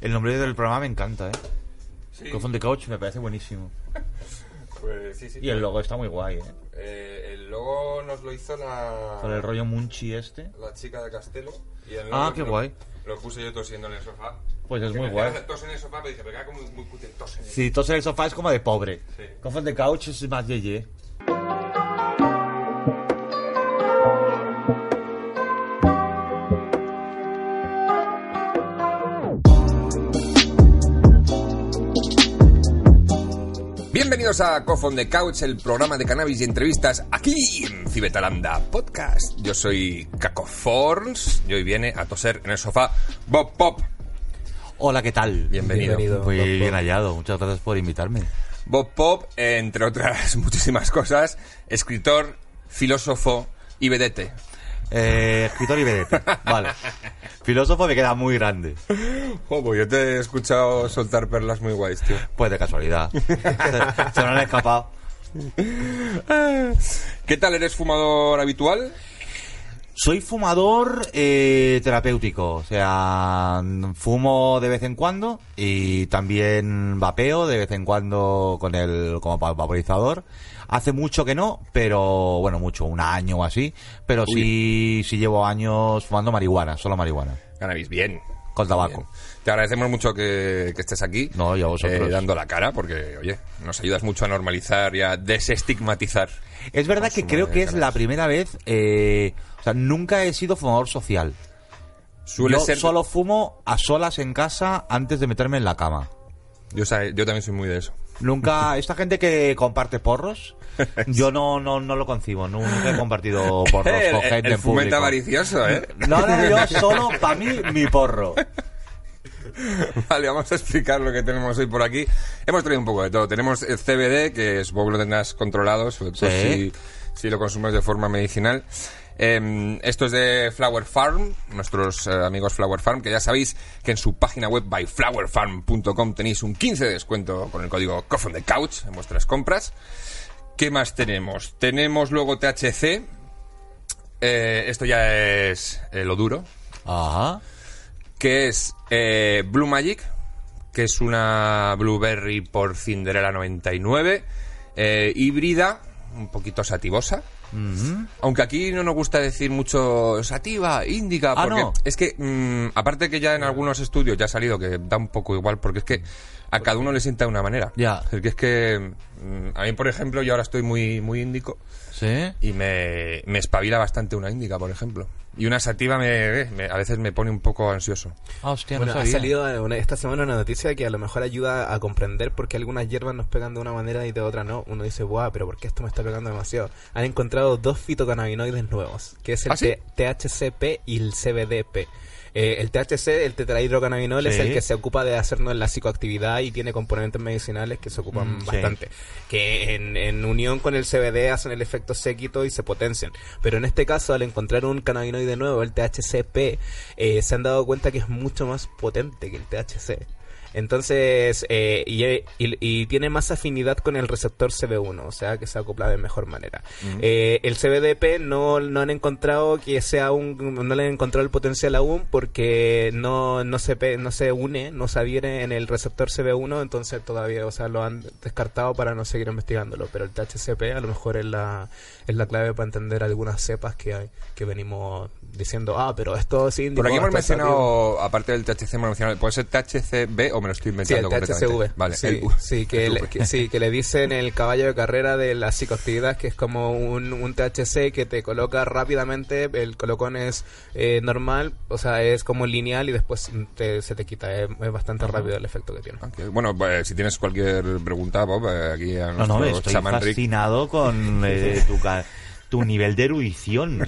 El nombre del programa me encanta, ¿eh? Sí. The Couch me parece buenísimo. Pues sí, sí. Y el logo está muy guay, ¿eh? Eh, el logo nos lo hizo la, Con el rollo Munchi este. la chica de Castelo. Y el Ah, logo qué lo- guay. Lo puse yo tosiendo en el sofá. Pues es Que muy me guay. hacía tos en el sofá, pero dije, pero queda como muy cutre tos en el Si tos en el sofá es como de pobre. Sí. The Couch es más yeye. Bienvenidos a Cough on the Couch, el programa de cannabis y entrevistas aquí en Cibetalanda Podcast. Yo soy Caco Forns y hoy viene a toser en el sofá Bob Pop. Hola, ¿qué tal? Bienvenido. Muy Bob bien Pop. hallado. Muchas gracias por invitarme. Bob Pop, entre otras muchísimas cosas, escritor, filósofo y vedete. Eh, escritor y vedete. Vale. Filósofo me queda muy grande. Joder, yo te he escuchado soltar perlas muy guays, tío. Pues de casualidad. se, se me han escapado. ¿Qué tal? ¿Eres fumador habitual? Soy fumador eh, terapéutico, o sea, fumo de vez en cuando y también vapeo de vez en cuando con el como va- vaporizador. Hace mucho que no, pero bueno, mucho, un año o así, pero sí, sí llevo años fumando marihuana, solo marihuana, Cannabis, bien. con tabaco. Bien. Te agradecemos mucho que, que estés aquí. No, y a vosotros. eh, dando la cara, porque, oye, nos ayudas mucho a normalizar y a desestigmatizar. Es verdad que creo que es la primera vez, eh, o sea, nunca he sido fumador social. Suele Yo ser. solo fumo a solas en casa antes de meterme en la cama. Yo, también soy muy de eso. Nunca, esta gente que comparte porros, yo no, no, no lo concibo, nu- nunca he compartido porros el, con el- gente el en fumeta público. avaricioso, ¿eh? No, no, yo solo, para mí, mi porro. Vale, vamos a explicar lo que tenemos hoy por aquí. Hemos traído un poco de todo. Tenemos el CBD, que supongo que lo tendrás controlado, sobre todo Sí. si, si lo consumes de forma medicinal. Eh, esto es de Flower Farm, nuestros eh, amigos Flower Farm, que ya sabéis que en su página web byflowerfarm.com tenéis un 15 de descuento con el código on the Couch en vuestras compras. ¿Qué más tenemos? Tenemos luego THC. Eh, esto ya es eh, lo duro, Ajá. Que es eh, Blue Magic, que es una Blueberry por Cinderella 99, eh, híbrida, un poquito sativosa. Aunque aquí no nos gusta decir mucho sativa, índica, Ah, porque ¿no? es que, mm, aparte que ya en algunos estudios ya ha salido que da un poco igual, porque es que a cada uno le sienta de una manera. Ya. Es que es que, mm, a mí, por ejemplo, yo ahora estoy muy, muy índico ¿Sí? y me, me espabila bastante una índica, por ejemplo. Y una sativa me, eh, me- a veces me pone un poco ansioso. Ah, hostia, Bueno, no ha salido una- esta semana una noticia que a lo mejor ayuda a comprender por qué algunas hierbas nos pegan de una manera y de otra no. Uno dice, guau, pero ¿por qué esto me está pegando demasiado? Han encontrado dos fitocannabinoides nuevos, que es el ¿Ah, sí? THCP y el CBDP. Eh, el THC, el tetrahidrocannabinol, es el que se ocupa de hacernos la psicoactividad y tiene componentes medicinales que se ocupan Mm, sí. bastante. Que en, en unión con el CBD hacen el efecto séquito y se potencian. Pero en este caso, al encontrar un cannabinoide nuevo, el THCP, eh, se han dado cuenta que es mucho más potente que el THC. Entonces, eh, y, y- y tiene más afinidad con el receptor CB1, o sea que se acopla de mejor manera. Eh, el CBDP no, no han encontrado que sea un, no le han encontrado el potencial aún porque no, no se no se une, no se adhiere en el receptor CB1, entonces todavía, o sea, lo han descartado para no seguir investigándolo. Pero el THCP a lo mejor es la, es la clave para entender algunas cepas que hay, que venimos diciendo, ah, pero esto sí Por aquí hemos esto es activo". mencionado, aparte del THC, hemos mencionado, ¿puede ser THCB o me lo estoy Sí, el inventando completamente? THCV. Vale, sí, el- sí, que el que- sí, que le dicen el caballo de carrera de la psicoactividad, que es como un, un THC que te coloca rápidamente, el colocón es eh, normal, o sea, es como lineal y después te- se te quita, es, es bastante rápido el efecto que tiene. Ok, Bueno, pues, si tienes cualquier pregunta, Bob, eh, aquí a No, no, nuestro estoy fascinado con eh, tu, tu nivel de erudición.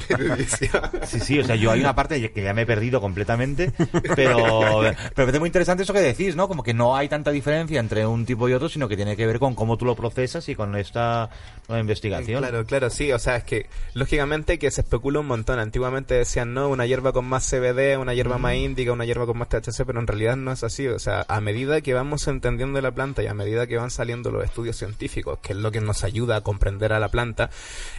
Sí, sí, o sea, yo hay una parte que ya me he perdido completamente, pero, pero parece muy interesante eso que decís, ¿no? Como que no hay tanta diferencia entre un tipo y otro, sino que tiene que ver con cómo tú lo procesas y con esta nueva investigación. Claro, claro, sí. O sea, es que lógicamente que se especula un montón. Antiguamente decían, no, una hierba con más CBD, una hierba más índica, una hierba con más THC, pero en realidad no es así. O sea, a medida que vamos entendiendo la planta y a medida que van saliendo los estudios científicos, que es lo que nos ayuda a comprender a la planta,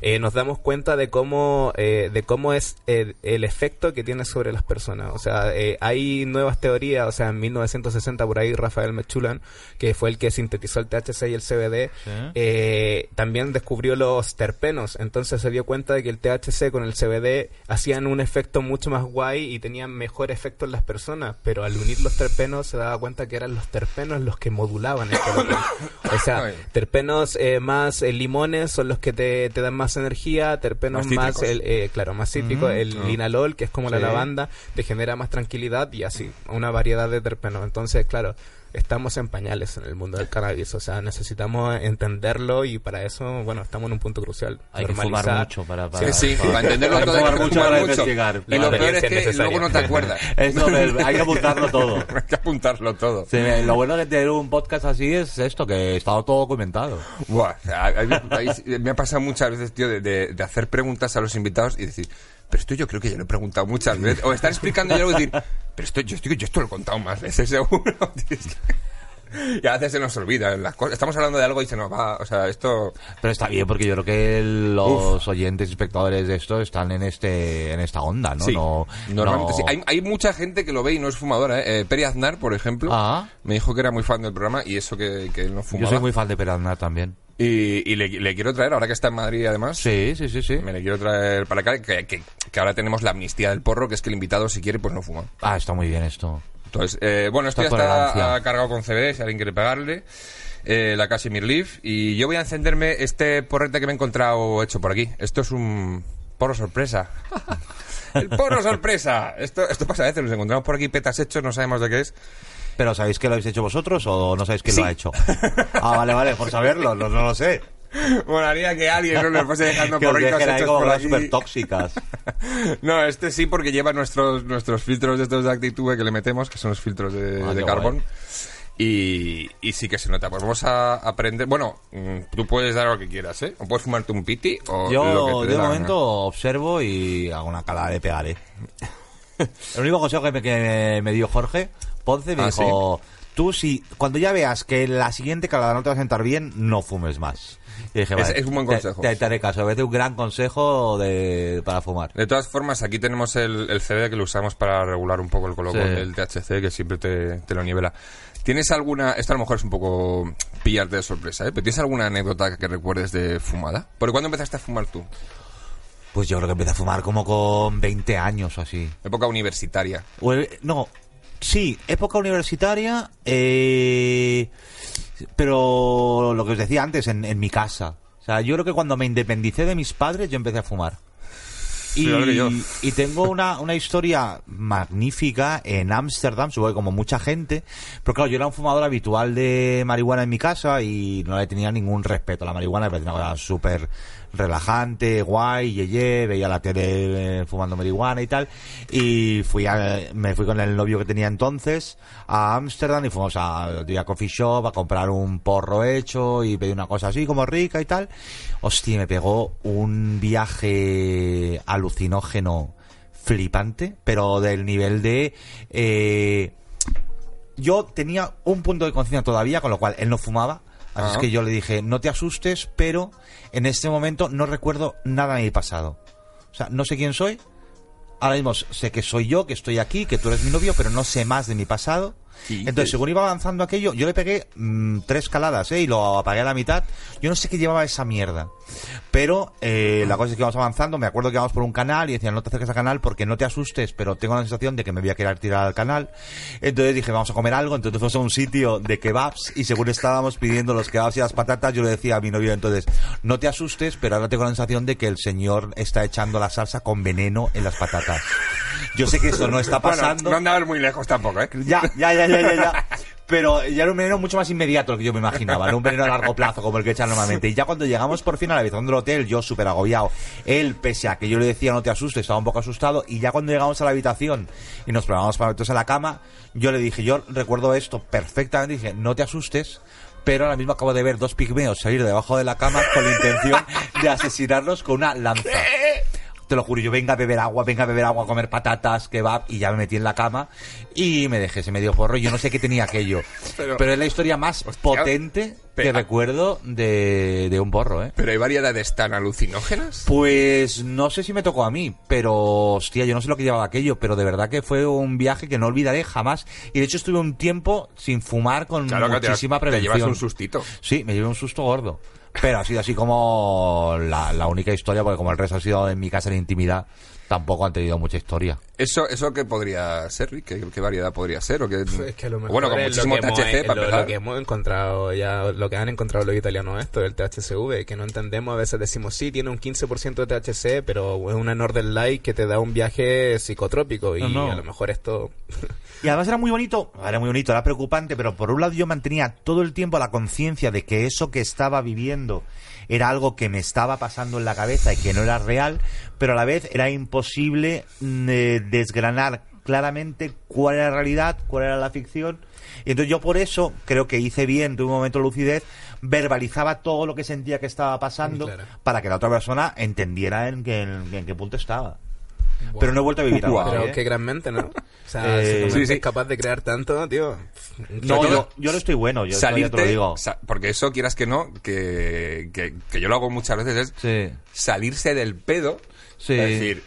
eh, nos damos cuenta de cómo, eh, de cómo es el, el efecto que tiene sobre las personas. O sea, eh, hay nuevas teorías, o sea, en 1960 por ahí Rafael Mechulan, que fue el que sintetizó el THC y el CBD, Sí. eh, también descubrió los terpenos. Entonces se dio cuenta de que el THC con el CBD hacían un efecto mucho más guay y tenían mejor efecto en las personas. Pero al unir los terpenos se daba cuenta que eran los terpenos los que modulaban el. O sea, terpenos eh, más eh, limones son los que te, te dan más energía, terpenos Más el, eh, claro, más cítricos, el Ah. linalol, que es como la lavanda, te genera más tranquilidad y así, una variedad de terpenos. Entonces, claro, estamos en pañales en el mundo del cannabis, o sea, necesitamos entenderlo y para eso, bueno, estamos en un punto crucial. Hay que fumar Normalizar. mucho para... para Sí, sí, para entenderlo Hay que todo hay fumar que mucho fumar para mucho. investigar. Y lo peor es que necesario. luego no te acuerdas. Eso, hay que apuntarlo todo. Hay que apuntarlo todo. Sí, me- lo bueno de tener un podcast así es esto, que está todo documentado. Buah, a- a- a- me ha pasado muchas veces, tío, de, de- de hacer preguntas a los invitados y decir, pero esto yo creo que ya lo he preguntado muchas veces. O estar explicando y luego decir, pero esto yo, estoy, yo esto lo he contado más veces, seguro. Y a veces se nos olvida las cosas. Estamos hablando de algo y se nos va. O sea, esto. Pero está bien porque yo creo que los oyentes y espectadores de esto están en este en esta onda, ¿no? sí, no normalmente no- sí. Hay, hay mucha gente que lo ve y no es fumadora. ¿eh? Eh, Peri Aznar, por ejemplo, Ah. me dijo que era muy fan del programa y eso que, que él no fumaba. Yo soy muy fan de Peraznar también. Y, y le, le quiero traer, ahora que está en Madrid además. Sí, sí, sí, sí. Me le quiero traer para acá, que, que- que ahora tenemos la amnistía del porro, que es que el invitado, si quiere, pues no fuma. Ah, está muy bien esto. Entonces, eh, bueno, esto ya está cargado con CBD, si alguien quiere pegarle. Eh, la Casimir Leaf. Y yo voy a encenderme este porrete que me he encontrado hecho por aquí. Esto es un porro sorpresa. el porro sorpresa. Esto, esto pasa a veces, nos encontramos por aquí petas hechos, no sabemos de qué es. ¿Pero sabéis que lo habéis hecho vosotros o no sabéis quién Sí. lo ha hecho? Ah, vale, vale, por saberlo, no, no lo sé. Molaría que alguien no le fuese dejando Que os porritos hechos como por aquí. súper tóxicas. No, este sí porque lleva nuestros nuestros filtros de estos de Actitube que le metemos, que son los filtros de, Ah, de carbón. Y, y sí que se nota. Pues vamos a aprender. Bueno, mm, tú puedes dar lo que quieras, ¿eh? O puedes fumarte un piti o lo que Yo te dé de la momento observo y hago una calada de pegaré. El único consejo que me, que me dio Jorge Ponce me Ah, dijo, tú si cuando ya veas que la siguiente calada no te va a sentar bien, no fumes más. Y dije, Es- vale, es un buen consejo. Te, te haré caso, me parece un gran consejo de, para fumar. De todas formas, aquí tenemos el, el CD que lo usamos para regular un poco el colocón Sí. del THC, que siempre te, te lo nivela. ¿Tienes alguna, esto a lo mejor es un poco pillarte de sorpresa, ¿eh? pero ¿tienes alguna anécdota que recuerdes de fumada? ¿Por cuándo empezaste a fumar tú? Pues yo creo que empecé a fumar como con 20 años o así. Época universitaria. O el- no, sí, época universitaria, eh, pero lo que os decía antes, en, en mi casa. O sea, yo creo que cuando me independicé de mis padres, yo empecé a fumar. Y, y tengo una, una historia magnífica en Ámsterdam, supongo que como mucha gente, pero claro, yo era un fumador habitual de marihuana en mi casa y no le tenía ningún respeto a la marihuana, me parecía una cosa súper relajante, guay, yeye, veía la tele eh, fumando marihuana y tal, y fui a, me fui con el novio que tenía entonces a Ámsterdam y fuimos a, a coffee shop a comprar un porro hecho y pedí una cosa así como rica y tal. Hostia, me pegó un viaje alucinógeno flipante, pero del nivel de... eh, yo tenía un punto de conciencia todavía, con lo cual él no fumaba. Así es Ah. que yo le dije, no te asustes, pero en este momento no recuerdo nada de mi pasado. O sea, no sé quién soy. Ahora mismo sé que soy yo, que estoy aquí, que tú eres mi novio, pero no sé más de mi pasado. ¿Qué Entonces, según iba avanzando aquello, yo le pegué mm, tres caladas, ¿eh? Y lo apagué a la mitad. Yo no sé qué llevaba esa mierda. Pero eh, la cosa es que íbamos avanzando. Me acuerdo que íbamos por un canal y decían, no te acerques al canal porque no te asustes, pero tengo la sensación de que me voy a querer tirar al canal. Entonces dije, vamos a comer algo. Entonces fuimos a un sitio de kebabs y según estábamos pidiendo los kebabs y las patatas, yo le decía a mi novio entonces, no te asustes, pero ahora tengo la sensación de que el señor está echando la salsa con veneno en las patatas. Yo sé que eso no está pasando. Bueno, no andabas muy lejos tampoco, ¿eh? Ya, ya, ya, ya, ya, ya. Pero ya era un veneno mucho más inmediato lo que yo me imaginaba, no un veneno a largo plazo como el que echan normalmente. Y ya cuando llegamos por fin a la habitación del hotel, yo súper agobiado, él, pese a que yo le decía no te asustes, estaba un poco asustado. Y ya cuando llegamos a la habitación y nos probamos para meternos en la cama, yo le dije, yo recuerdo esto perfectamente, dije, no te asustes, pero ahora mismo acabo de ver dos pigmeos salir de debajo de la cama con la intención de asesinarnos con una lanza. Te lo juro, yo venga a beber agua, venga a beber agua, a comer patatas, kebab, y ya me metí en la cama y me dejé ese medio porro. Yo no sé qué tenía aquello. Pero, Pero- es la historia más potente que Pero- recuerdo de, de un porro, ¿eh? Pero hay variedades tan alucinógenas. Pues no sé si me tocó a mí, pero hostia, yo no sé lo que llevaba aquello, pero de verdad que fue un viaje que no olvidaré jamás. Y de hecho estuve un tiempo sin fumar con Claro que te- muchísima te prevención. llevas un sustito. Sí, me llevé un susto gordo. Pero ha sido así como la, la única historia, porque como el resto ha sido en mi casa en intimidad, tampoco han tenido mucha historia. ¿Eso, eso qué podría ser, Rick? ¿Qué, qué variedad podría ser? ¿O qué... Es que a lo mejor bueno, con es muchísimo lo que hemos- THC para lo, lo que hemos encontrado ya, lo que han encontrado los italianos esto del THCV, que no entendemos, a veces decimos sí, tiene un 15% de THC, pero es una Northern Light que te da un viaje psicotrópico y No, no. a lo mejor esto... Y además era muy bonito, era muy bonito, era preocupante, pero por un lado yo mantenía todo el tiempo la conciencia de que eso que estaba viviendo era algo que me estaba pasando en la cabeza y que no era real, pero a la vez era imposible mm, eh, desgranar claramente cuál era la realidad, cuál era la ficción. Y entonces yo por eso creo que hice bien, tuve un momento de lucidez, verbalizaba todo lo que sentía que estaba pasando Claro. para que la otra persona entendiera en qué, en, en qué punto estaba. Pero no he vuelto a vivir así, Pero ¿eh? qué gran mente, ¿no? O sea, Eh, si sí, sí. es capaz de crear tanto, tío. No, yo, yo no estoy bueno, yo ya te salirte, lo digo. sa- porque eso quieras que no, que, que, que yo lo hago muchas veces, es Sí. salirse del pedo, Sí. es decir,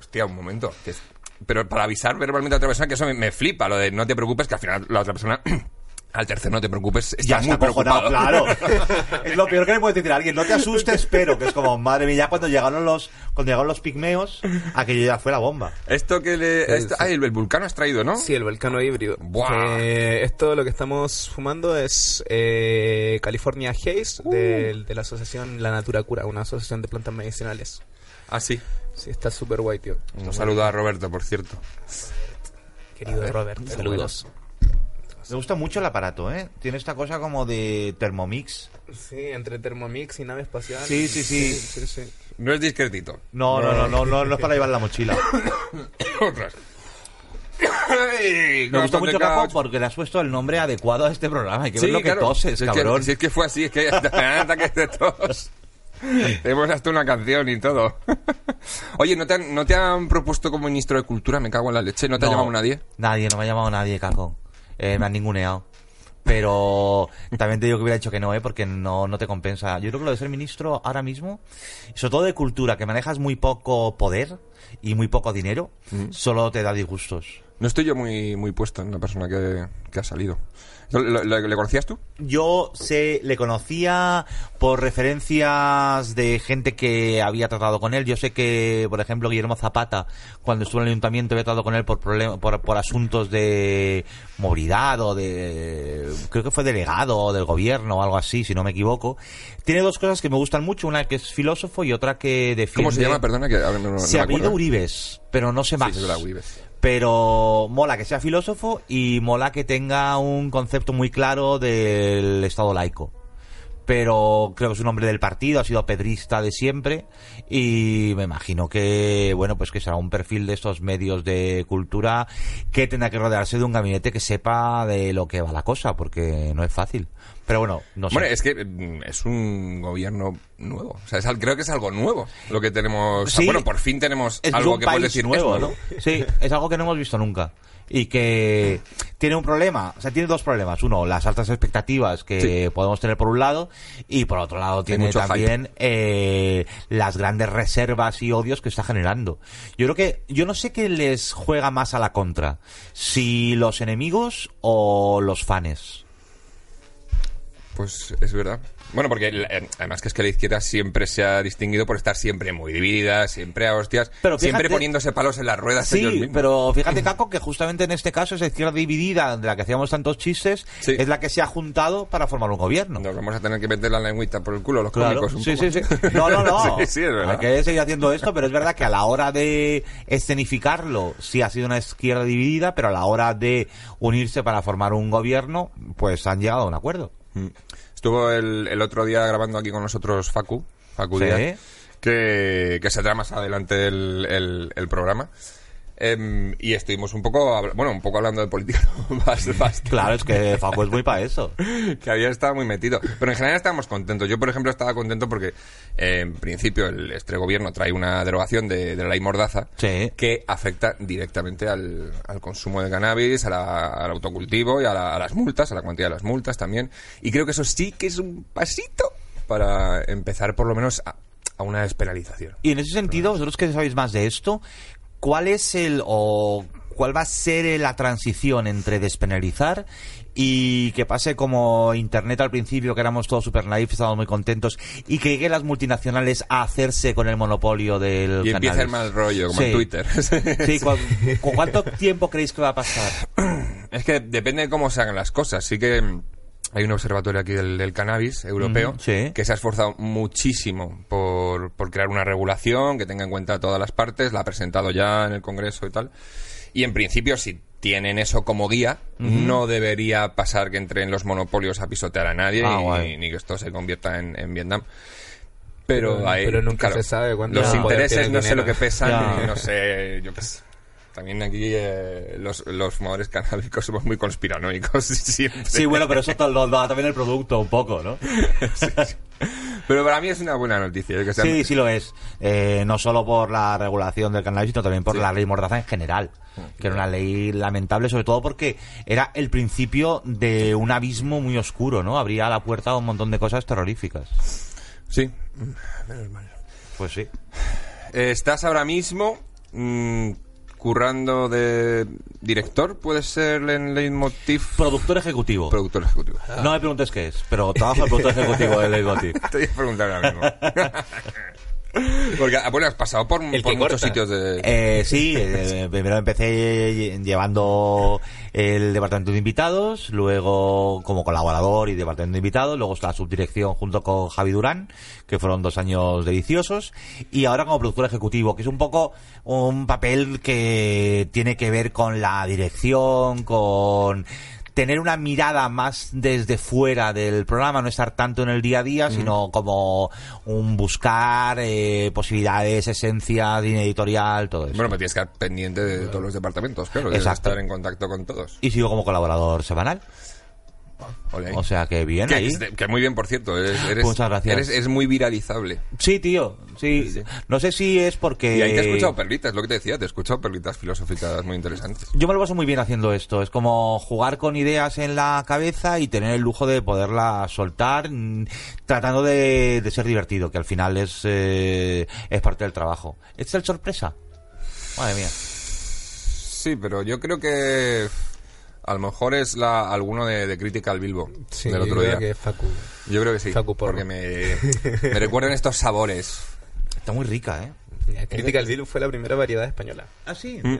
hostia, un momento, que es- pero para avisar verbalmente a otra persona que eso me, me flipa, lo de no te preocupes, que al final la otra persona, al tercer no te preocupes, está Ya muy está acojonado, preocupado. claro. es lo peor que le puedes decir a alguien. No te asustes, pero que es como, madre mía, ya cuando llegaron los, cuando llegaron los pigmeos, aquello ya fue la bomba. Esto que le... Sí, esto- sí. ah, el, el vulcano has traído, ¿no? Sí, el volcano híbrido. Buah. Eh, esto lo que estamos fumando es eh, California Haze Uh. de, de la asociación La Natura Cura, una asociación de plantas medicinales. Ah, sí. Sí, está súper guay, tío. Un saludo a Roberto, por cierto. Querido Robert, saludos. Me gusta mucho el aparato, ¿eh? Tiene esta cosa como de Thermomix. Sí, entre Thermomix y nave espacial. Sí, sí, sí. sí, sí. No es discretito. No, no, no, no, no, no es para llevar la mochila. Otras. Ay, Me gusta mucho, Capo, porque le has puesto el nombre adecuado a este programa. Hay que ver Sí, lo que toses, Si es que- cabrón. si es que fue así, es que te dan ataques de tos. Tenemos hasta una canción y todo. Oye, ¿no te, han, ¿no te han propuesto como ministro de Cultura? Me cago en la leche. ¿No te ha llamado nadie? Nadie, no me ha llamado nadie, Caco. Eh, me han ninguneado. Pero también te digo que hubiera dicho que no, ¿eh? Porque no, no te compensa. Yo creo que lo de ser ministro ahora mismo, sobre todo de cultura, que manejas muy poco poder y muy poco dinero, solo te da disgustos. No estoy yo muy, muy puesto en la persona que, que ha salido. ¿Lo- lo- lo- ¿Le conocías tú? Yo sé, le conocía por referencias de gente que había tratado con él. Yo sé que, por ejemplo, Guillermo Zapata, cuando estuvo en el ayuntamiento, había tratado con él por, problem- por, por asuntos de movilidad o de. Creo que fue delegado del gobierno o algo así, si no me equivoco. Tiene dos cosas que me gustan mucho: una que es filósofo y otra que defiende. ¿Cómo se llama? Perdona, que ahora no, no, Se no apellida. Uribes, pero no sé más. Sí, Uribes. Pero mola que sea filósofo y mola que tenga un concepto muy claro del Estado laico. Pero creo que es un hombre del partido, ha sido pedrista de siempre y me imagino que, bueno, pues que será un perfil de estos medios de cultura que tendrá que rodearse de un gabinete que sepa de lo que va la cosa, porque no es fácil. Pero bueno, no sé. Hombre, es que mm, es un gobierno nuevo. O sea, es al- creo que es algo nuevo lo que tenemos. Sí. bueno, por fin tenemos es algo un que país puedes decir nuevo, ¿no? Sí, es algo que no hemos visto nunca. Y que tiene un problema, o sea, tiene dos problemas. Uno, las altas expectativas que podemos tener por un lado, y por otro lado tiene también eh, las grandes reservas y odios que está generando. Yo creo que, yo no sé qué les juega más a la contra, si los enemigos o los fans. Pues es verdad. Bueno, porque eh, además que es que la izquierda siempre se ha distinguido por estar siempre muy dividida, siempre a hostias, Pero siempre fíjate- poniéndose palos en las ruedas ellos Sí, mismos. pero fíjate, Caco, que justamente en este caso esa izquierda dividida de la que hacíamos tantos chistes Sí. es la que se ha juntado para formar un gobierno. Nos vamos a tener que meter la lengüita por el culo los Claro, cómicos un sí, poco. sí, sí. No, no, no. sí, sí, es verdad. Hay que seguir haciendo esto, pero es verdad que a la hora de escenificarlo sí ha sido una izquierda dividida, pero a la hora de unirse para formar un gobierno, pues han llegado a un acuerdo. Mm. Estuvo el, el otro día grabando aquí con nosotros Facu, Facu Sí. Díaz, que, que saldrá más adelante el, el- el programa. Em, y estuvimos un poco, bueno, un poco hablando de política, bastante. Claro, es que Facu es muy para eso. que había estado muy metido. Pero en general estábamos contentos. Yo, por ejemplo, estaba contento porque, eh, en principio, el este gobierno trae una derogación de, de la ley Mordaza Sí. que afecta directamente al, al consumo de cannabis, a la- al autocultivo y a, la- a las multas, a la cuantía de las multas también. Y creo que eso sí que es un pasito para empezar, por lo menos, a, a una despenalización. Y en ese sentido, vosotros que sabéis más de esto, ¿cuál es el o cuál va a ser la transición entre despenalizar y que pase como Internet al principio, que éramos todos super naive, estábamos muy contentos, y que lleguen las multinacionales a hacerse con el monopolio del Y empieza el mal rollo, como Sí. en Twitter. Sí, ¿cu- ¿con cuánto tiempo creéis que va a pasar? Es que depende de cómo se hagan las cosas. Sí que hay un observatorio aquí del, del cannabis europeo sí. que se ha esforzado muchísimo por, por crear una regulación que tenga en cuenta todas las partes, la ha presentado ya en el Congreso y tal. Y en principio, si tienen eso como guía, no debería pasar que entren los monopolios a pisotear a nadie Ah, y- guay. ni que esto se convierta en, en Vietnam. Pero, Pero- hay- pero nunca claro, se sabe cuándo Los intereses no sé lo que pesan, no sé, yo qué sé. También aquí eh, los, los fumadores canábicos somos muy conspiranoicos siempre. Sí, bueno, pero eso lo da también el producto un poco, ¿no? Pero para mí es una buena noticia. Que sean- Sí, sí lo es. Eh, no solo por la regulación del cannabis, sino también por Sí. la ley Mordaza en general. Que era una ley lamentable, sobre todo porque era el principio de un abismo muy oscuro, ¿no? Abría la puerta a un montón de cosas terroríficas. Sí. Pues sí. Eh, estás ahora mismo mm, currando de director, puede ser en Leitmotiv. Productor ejecutivo. Productor ejecutivo. No me preguntes qué es, pero trabajo de productor ejecutivo de Leitmotiv. Te voy a preguntar ahora mismo. Porque, ah, bueno, has pasado por, El por que muchos corta. sitios de... Eh, sí, eh, primero empecé lle- llevando el departamento de invitados, luego como colaborador y departamento de invitados, luego la subdirección junto con Javi Durán, que fueron dos años deliciosos, y ahora como productor ejecutivo, que es un poco un papel que tiene que ver con la dirección, con tener una mirada más desde fuera del programa, no estar tanto en el día a día, sino como un buscar eh, posibilidades, esencias, línea editorial, todo eso. Bueno, pero tienes que estar pendiente de todos los departamentos, claro. Tienes que Exacto. estar en contacto con todos. y sigo como colaborador semanal. O sea que bien que, ahí. que- que muy bien, por cierto. Eres, eres- Muchas gracias. Eres, es muy viralizable. Sí, tío. Sí. Sí. No sé si es porque. Y ahí te he escuchado perlitas, lo que te decía. Te he escuchado perlitas filosóficas muy interesantes. Yo me lo paso muy bien haciendo esto. Es como jugar con ideas en la cabeza y tener el lujo de poderlas soltar, mm, tratando de, de ser divertido, que al final es, eh, es parte del trabajo. ¿Este es el sorpresa? Madre mía. Sí, pero yo creo que a lo mejor es la alguno de, de Critical Bilbo Sí, del yo otro creo día. que Facu. Yo creo que sí, Facu porque me, me recuerdan estos sabores. Está muy rica, ¿eh? Critical Bill fue la primera variedad española. Ah, sí. Mm.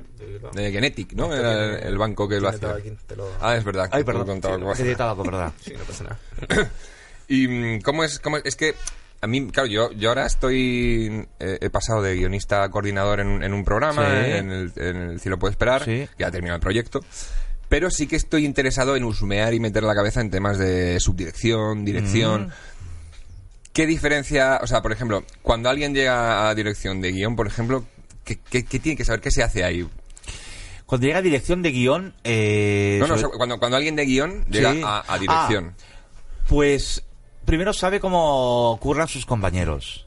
De Genetic, ¿no? Era el, el banco que lo hacía. te lo- Ah, es verdad. Ay, perdón. contabas cosas. Sí, tabaco, verdad. Sí, no pasa nada. Y mm, cómo es, cómo es, es que a mí, claro, yo, yo ahora estoy, eh, he pasado de guionista a coordinador en, en un programa, Sí. en, el, en el Cielo Puede Esperar, Sí. ya ha terminado el proyecto, pero sí que estoy interesado en husmear y meter la cabeza en temas de subdirección, dirección. Mm. ¿Qué diferencia, o sea, por ejemplo, cuando alguien llega a dirección de guion, por ejemplo, ¿qué, qué- qué tiene que saber? ¿Qué se hace ahí? Cuando llega a dirección de guion. Eh, No, no, sobre- o sea, cuando, cuando alguien de guion llega Sí. a, a dirección. Pues primero sabe cómo curran sus compañeros.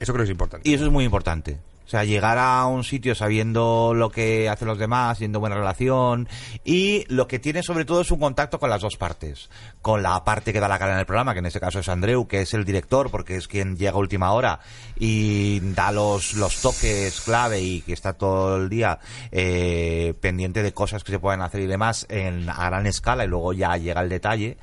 Eso creo que es importante. Y eso es muy importante. O sea, llegar a un sitio sabiendo lo que hacen los demás, teniendo buena relación y lo que tiene sobre todo es un contacto con las dos partes. Con la parte que da la cara en el programa, que en este caso es Andreu, que es el director porque es quien llega a última hora y da los, los toques clave y que está todo el día eh, pendiente de cosas que se pueden hacer y demás en, a gran escala y luego ya llega el detalle.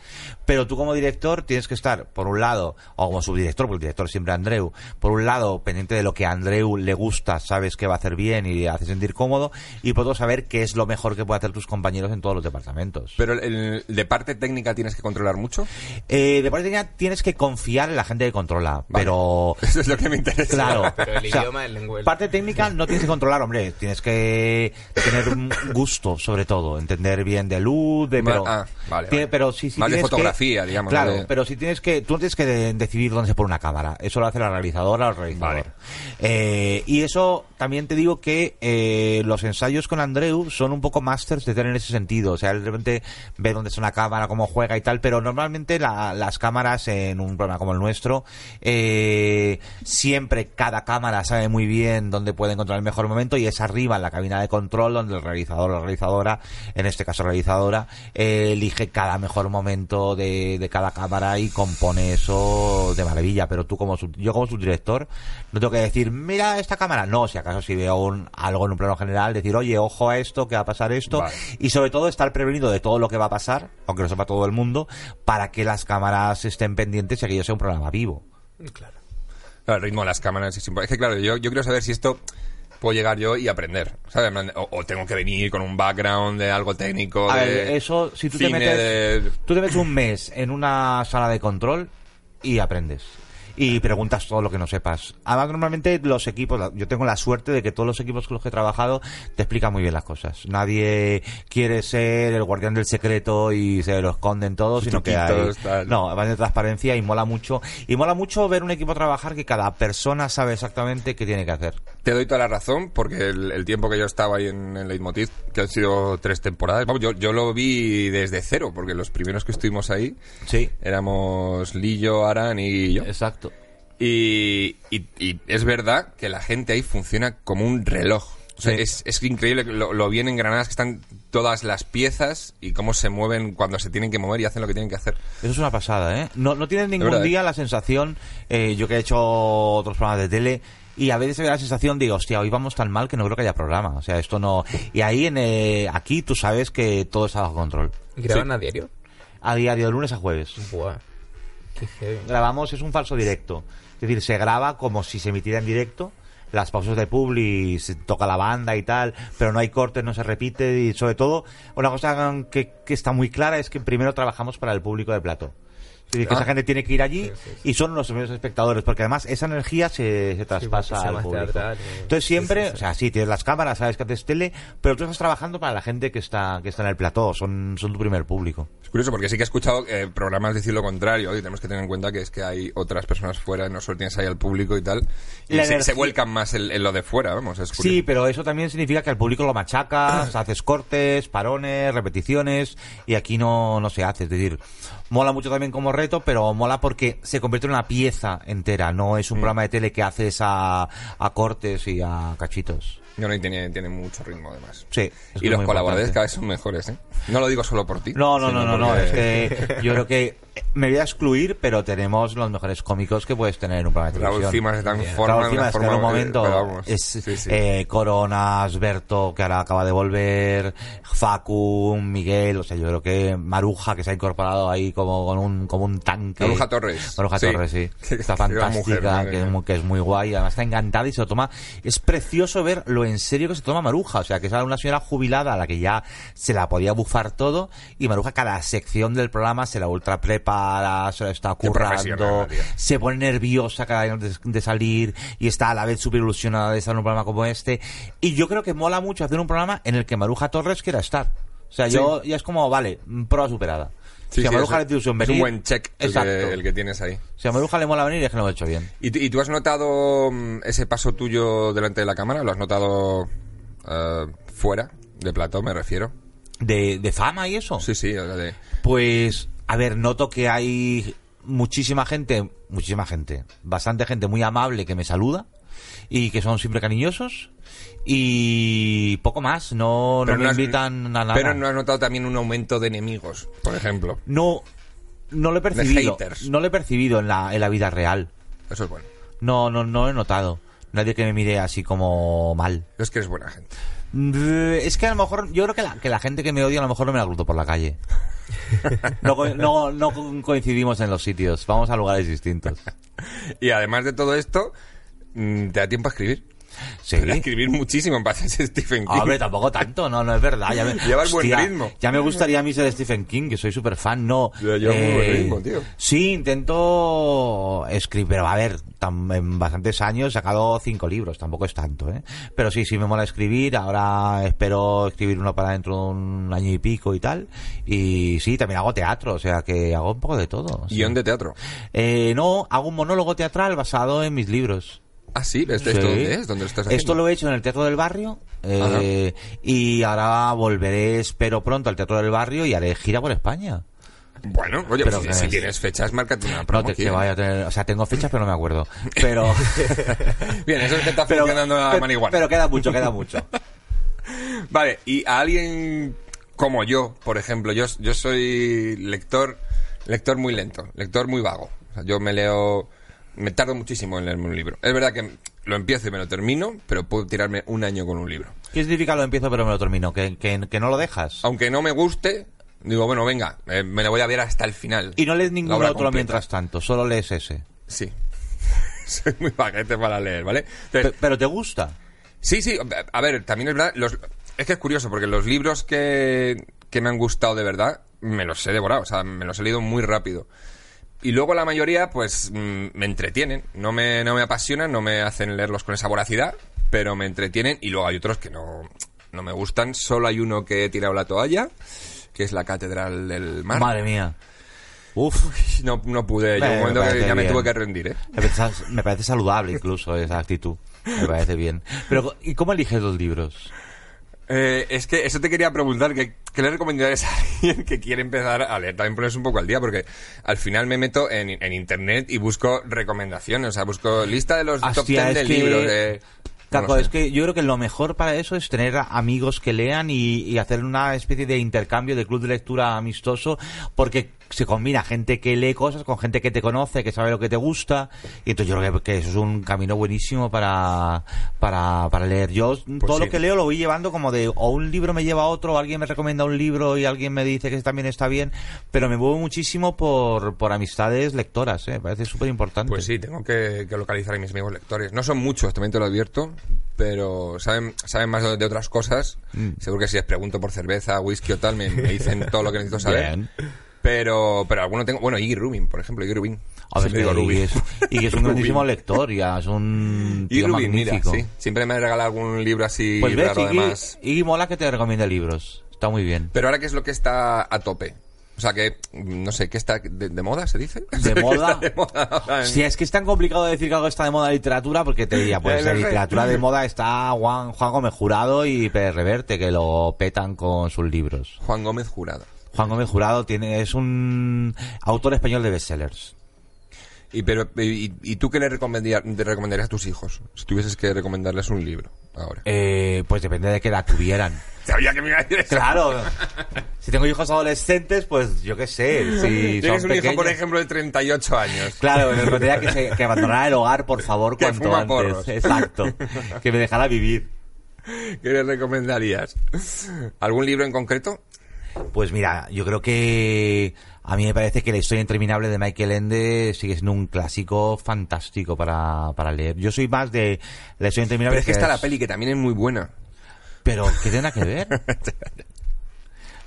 Pero tú como director tienes que estar, por un lado, o como subdirector, porque el director siempre Andreu, por un lado pendiente de lo que a Andreu le gusta sabes que va a hacer bien y hace sentir cómodo, y por otro saber qué es lo mejor que puede hacer tus compañeros en todos los departamentos. Pero el, de parte técnica tienes que controlar mucho. Eh, de parte técnica tienes que confiar en la gente que controla, pero... Eso es lo que me interesa. Claro. Pero el O sea, idioma, el lenguaje. Parte técnica no tienes que controlar, hombre. Tienes que tener un gusto, sobre todo. Entender bien de luz, de... Pero, ah, vale, tiene- vale. pero sí, sí Más de que- fotografía, digamos, Claro, de- pero si tienes que... Tú no tienes que de- decidir dónde se pone una cámara. Eso lo hace la realizadora o el realizador. Vale. Eh, y eso también te digo que eh, los ensayos con Andreu son un poco masters de tener en ese sentido. O sea, él de repente ve dónde está una cámara, cómo juega y tal, pero normalmente la- las cámaras en un programa como el nuestro, eh, siempre cada cámara sabe muy bien dónde puede encontrar el mejor momento y es arriba en la cabina de control donde el realizador o la realizadora, en este caso realizadora, eh, elige cada mejor momento de, de cada cámara y compone eso de maravilla. Pero tú como sub- yo como subdirector no tengo que decir, mira esta cámara. No, si acaso si veo un, algo en un plano general, decir, oye, ojo a esto, que va a pasar esto. Vale. Y sobre todo estar prevenido de todo lo que va a pasar, aunque lo sepa todo el mundo, para que las cámaras estén pendientes y aquello sea un programa vivo. Claro. Claro, el ritmo de las cámaras es importante. Es que, claro, yo, yo quiero saber si esto puedo llegar yo y aprender. ¿sabes? O, o tengo que venir con un background de algo técnico. A de ver, eso, si tú te metes, de- tú te metes un mes en una sala de control y aprendes. Y preguntas todo lo que no sepas. Además, normalmente los equipos, yo tengo la suerte de que todos los equipos con los que he trabajado te explican muy bien las cosas. Nadie quiere ser el guardián del secreto y se lo esconden todos, sino que hay, no, además de transparencia y mola mucho. Y mola mucho ver un equipo trabajar que cada persona sabe exactamente qué tiene que hacer. Te doy toda la razón, porque el, el tiempo que yo estaba ahí en, en Leitmotiv, que han sido tres temporadas, vamos, yo, yo lo vi desde cero, porque los primeros que estuvimos ahí Sí. éramos Lillo, Aran y yo. Exacto. Y, y- y es verdad que la gente ahí funciona como un reloj. O sea, Sí. es, es increíble lo, lo bien engranadas que están todas las piezas y cómo se mueven cuando se tienen que mover y hacen lo que tienen que hacer. Eso es una pasada, ¿eh? No, no tienes ningún verdad, ¿eh? día la sensación, eh, yo que he hecho otros programas de tele, y a veces me da la sensación, digo, hostia, hoy vamos tan mal que no creo que haya programa. O sea, esto no... Y ahí, en eh, aquí, tú sabes que todo está bajo control. ¿Graban a diario? A diario, de lunes a jueves. Buah. Qué heavy. Grabamos, es un falso directo. Es decir, se graba como si se emitiera en directo. Las pausas de publi, se toca la banda y tal, pero no hay cortes, no se repite y sobre todo, una cosa que, que está muy clara es que primero trabajamos para el público de plato. Es decir, que Ah. esa gente tiene que ir allí y son los primeros espectadores, porque además esa energía se, se traspasa al público. teatral, eh. Entonces siempre, o sea, sí, tienes las cámaras, sabes que haces tele, pero tú estás trabajando para la gente que está, que está en el plató, son, son tu primer público. Es curioso porque sí que he escuchado eh, programas decir lo contrario y tenemos que tener en cuenta que es que hay otras personas fuera, no solo tienes ahí al público y tal, y se, se vuelcan más en, en lo de fuera, vamos, es curioso. Sí, pero eso también significa que al público lo machacas, haces cortes, parones, repeticiones, y aquí no, no se hace. Es decir, mola mucho también como reto, pero mola porque se convierte en una pieza entera, no Mm. es un programa de tele que haces a, a cortes y a cachitos. No, no, y tiene, tiene mucho ritmo además. Sí. y los colaboradores importante. cada vez son mejores, ¿eh? No lo digo solo por ti. No, no, no, no, no, es que yo creo que me voy a excluir, pero tenemos los mejores cómicos que puedes tener en un programa de Raúl televisión. Cimas está en forma, Raúl de Cimas, en un eh, momento pero vamos, es sí, sí. eh, Coronas, Berto, que ahora acaba de volver, Facu, Miguel, o sea, yo creo que Maruja, que se ha incorporado ahí como con un, como un tanque. Maruja Torres. Maruja Sí. Torres, sí. Está fantástica, mujer, que, es que es muy guay, además está encantada y se lo toma. Es precioso ver lo en serio que se toma Maruja, o sea, que es una señora jubilada a la que ya se la podía bufar todo y Maruja cada sección del programa se la ultra prepara, se la está currando, se pone nerviosa cada vez de, de salir y está a la vez súper ilusionada de estar en un programa como este. Y yo creo que mola mucho hacer un programa en el que Maruja Torres quiera estar. O sea, Sí. yo ya es como, vale, prueba superada. Sí, si a sí, Maruja es- le ilusión es venir, un buen check el que, el que tienes ahí. Si a Maruja le mola venir es que lo he hecho bien. ¿Y, tú- y tú has notado mm, ese paso tuyo delante de la cámara? ¿Lo has notado eh, fuera de plató, me refiero? De, de fama y eso. Sí, sí, o sea, de- Pues, a ver, noto que hay muchísima gente, muchísima gente, bastante gente muy amable que me saluda. y que son siempre cariñosos y poco más, no, no Pero me has- invitan a nada. Pero no has notado también un aumento de enemigos, por ejemplo. no, no lo he percibido, no lo he percibido en la, en la vida real. Eso es bueno. No, no, no lo he notado. Nadie que me mire así como mal. Es que eres buena gente. Es que a lo mejor, yo creo que la, que la gente que me odia a lo mejor no me la cruzo por la calle. No, no, no co- coincidimos en los sitios, vamos a lugares distintos. Y además de todo esto, mm, te da tiempo a escribir. Sí. Escribir muchísimo en base a Stephen King. Hombre, tampoco tanto, no, no es verdad. Ya me, Llevas buen ritmo. Ya me gustaría a mí ser Stephen King, que soy súper fan, no. eh, Ya llevas muy buen ritmo, tío. Sí, intento escribir, pero a ver, tam- en bastantes años he sacado cinco libros, tampoco es tanto, ¿eh? Pero sí, sí me mola escribir, ahora espero escribir uno para dentro de un año y pico y tal. Y sí, también hago teatro, o sea que hago un poco de todo. sí. Guión de teatro. Eh, no, hago un monólogo teatral basado en mis libros. Ah, sí, ¿esto, Sí. dónde es? ¿Dónde lo estás haciendo? Esto lo he hecho en el Teatro del Barrio eh, y ahora volveré, espero pronto, al Teatro del Barrio y haré gira por España. Bueno, oye, Pero pues, si es- tienes fechas, márcate una No te, que vaya a tener, o sea, tengo fechas pero no me acuerdo. Pero, Bien, eso es que está pero, funcionando la pero queda mucho, queda mucho. Vale, y a alguien como yo, por ejemplo, yo, yo soy lector, lector muy lento, lector muy vago. O sea, yo me leo, me tardo muchísimo en leerme un libro. Es verdad que lo empiezo y me lo termino, pero puedo tirarme un año con un libro. ¿Qué significa lo empiezo pero me lo termino? ¿Que, que, que no lo dejas? Aunque no me guste, digo, bueno, venga, eh, me lo voy a ver hasta el final. Y no lees ningún otro completa. mientras tanto, solo lees ese. Sí. Soy muy paquete para leer, ¿vale? Entonces, pero te gusta. Sí, sí, a ver, también es verdad, los, es que es curioso, porque los libros que, que me han gustado de verdad, me los he devorado, o sea, me los he leído muy rápido. Y luego la mayoría, pues, mm, me entretienen, no me, no me apasionan, no me hacen leerlos con esa voracidad, pero me entretienen, y luego hay otros que no, no me gustan, solo hay uno que he tirado la toalla, que es la Catedral del Mar. Madre mía. Uf, No, no pude, yo Me un momento que ya me tuve que rendir, ¿eh? me parece, me parece saludable incluso esa actitud. Me parece bien. Pero, ¿y cómo eliges los libros? Eh, es que eso te quería preguntar, ¿qué, qué le recomendarías a alguien que quiere empezar a leer? También ponerse un poco al día, porque al final me meto en, en internet y busco recomendaciones, o sea, busco lista de los top Hostia, 10 es de que- libros. no sé. es que yo creo que lo mejor para eso es tener amigos que lean y, y hacer una especie de intercambio de club de lectura amistoso, porque se combina gente que lee cosas con gente que te conoce, que sabe lo que te gusta, y entonces yo creo que, que eso es un camino buenísimo para, para, para leer. Yo todo Pues sí. lo que leo lo voy llevando como de, o un libro me lleva a otro, o alguien me recomienda un libro y alguien me dice que también está bien, pero me muevo muchísimo por, por amistades lectoras, ¿eh? me parece súper importante. Pues sí, tengo que, que localizar a mis amigos lectores. No son muchos, también te lo advierto, pero saben, saben más de, de otras cosas. Mm. Seguro que si les pregunto por cerveza, whisky o tal, me, me dicen todo lo que necesito saber. Bien. Pero, pero alguno tengo. Bueno, Iggy Rubin, por ejemplo, Iggy Rubin. A ver, digo y, Rubin. es, y que es un grandísimo lector, ya es un Iggy Rubin, mira, magnífico. sí. Siempre me regala algún libro así Pues ves, raro Iggy, además. Iggy mola que te recomiende libros. Está muy bien. Pero ahora, ¿qué es lo que está a tope? O sea, que, no sé, ¿qué está de, de moda, se dice? ¿De ¿Qué moda? de moda Si es que es tan complicado decir que algo está de moda en literatura, porque te diría, pues sé. literatura de moda está Juan, Juan Gómez Jurado y Pérez Reverte, que lo petan con sus libros. Juan Gómez Jurado. Juan Gómez Jurado tiene, es un autor español de bestsellers. Y, pero, y, y tú qué le recomendarías, te recomendarías a tus hijos? Si tuvieses que recomendarles un libro ahora. Eh, pues depende de qué edad tuvieran. Sabía que me iba a decir eso. Claro. si tengo hijos adolescentes, pues yo qué sé. Si Tienes son un hijo, por ejemplo, de 38 años. Claro, le recomendaría que, se, que abandonara el hogar, por favor, Que cuanto antes. porros. Exacto. Que me dejara vivir. ¿Qué le recomendarías? ¿Algún libro en concreto? Pues mira, yo creo que a mí me parece que la historia interminable de Michael Ende sigue siendo un clásico fantástico para, para leer. Yo soy más de la historia Pero interminable. es que está la peli que también es muy buena. Pero, ¿qué tiene que ver?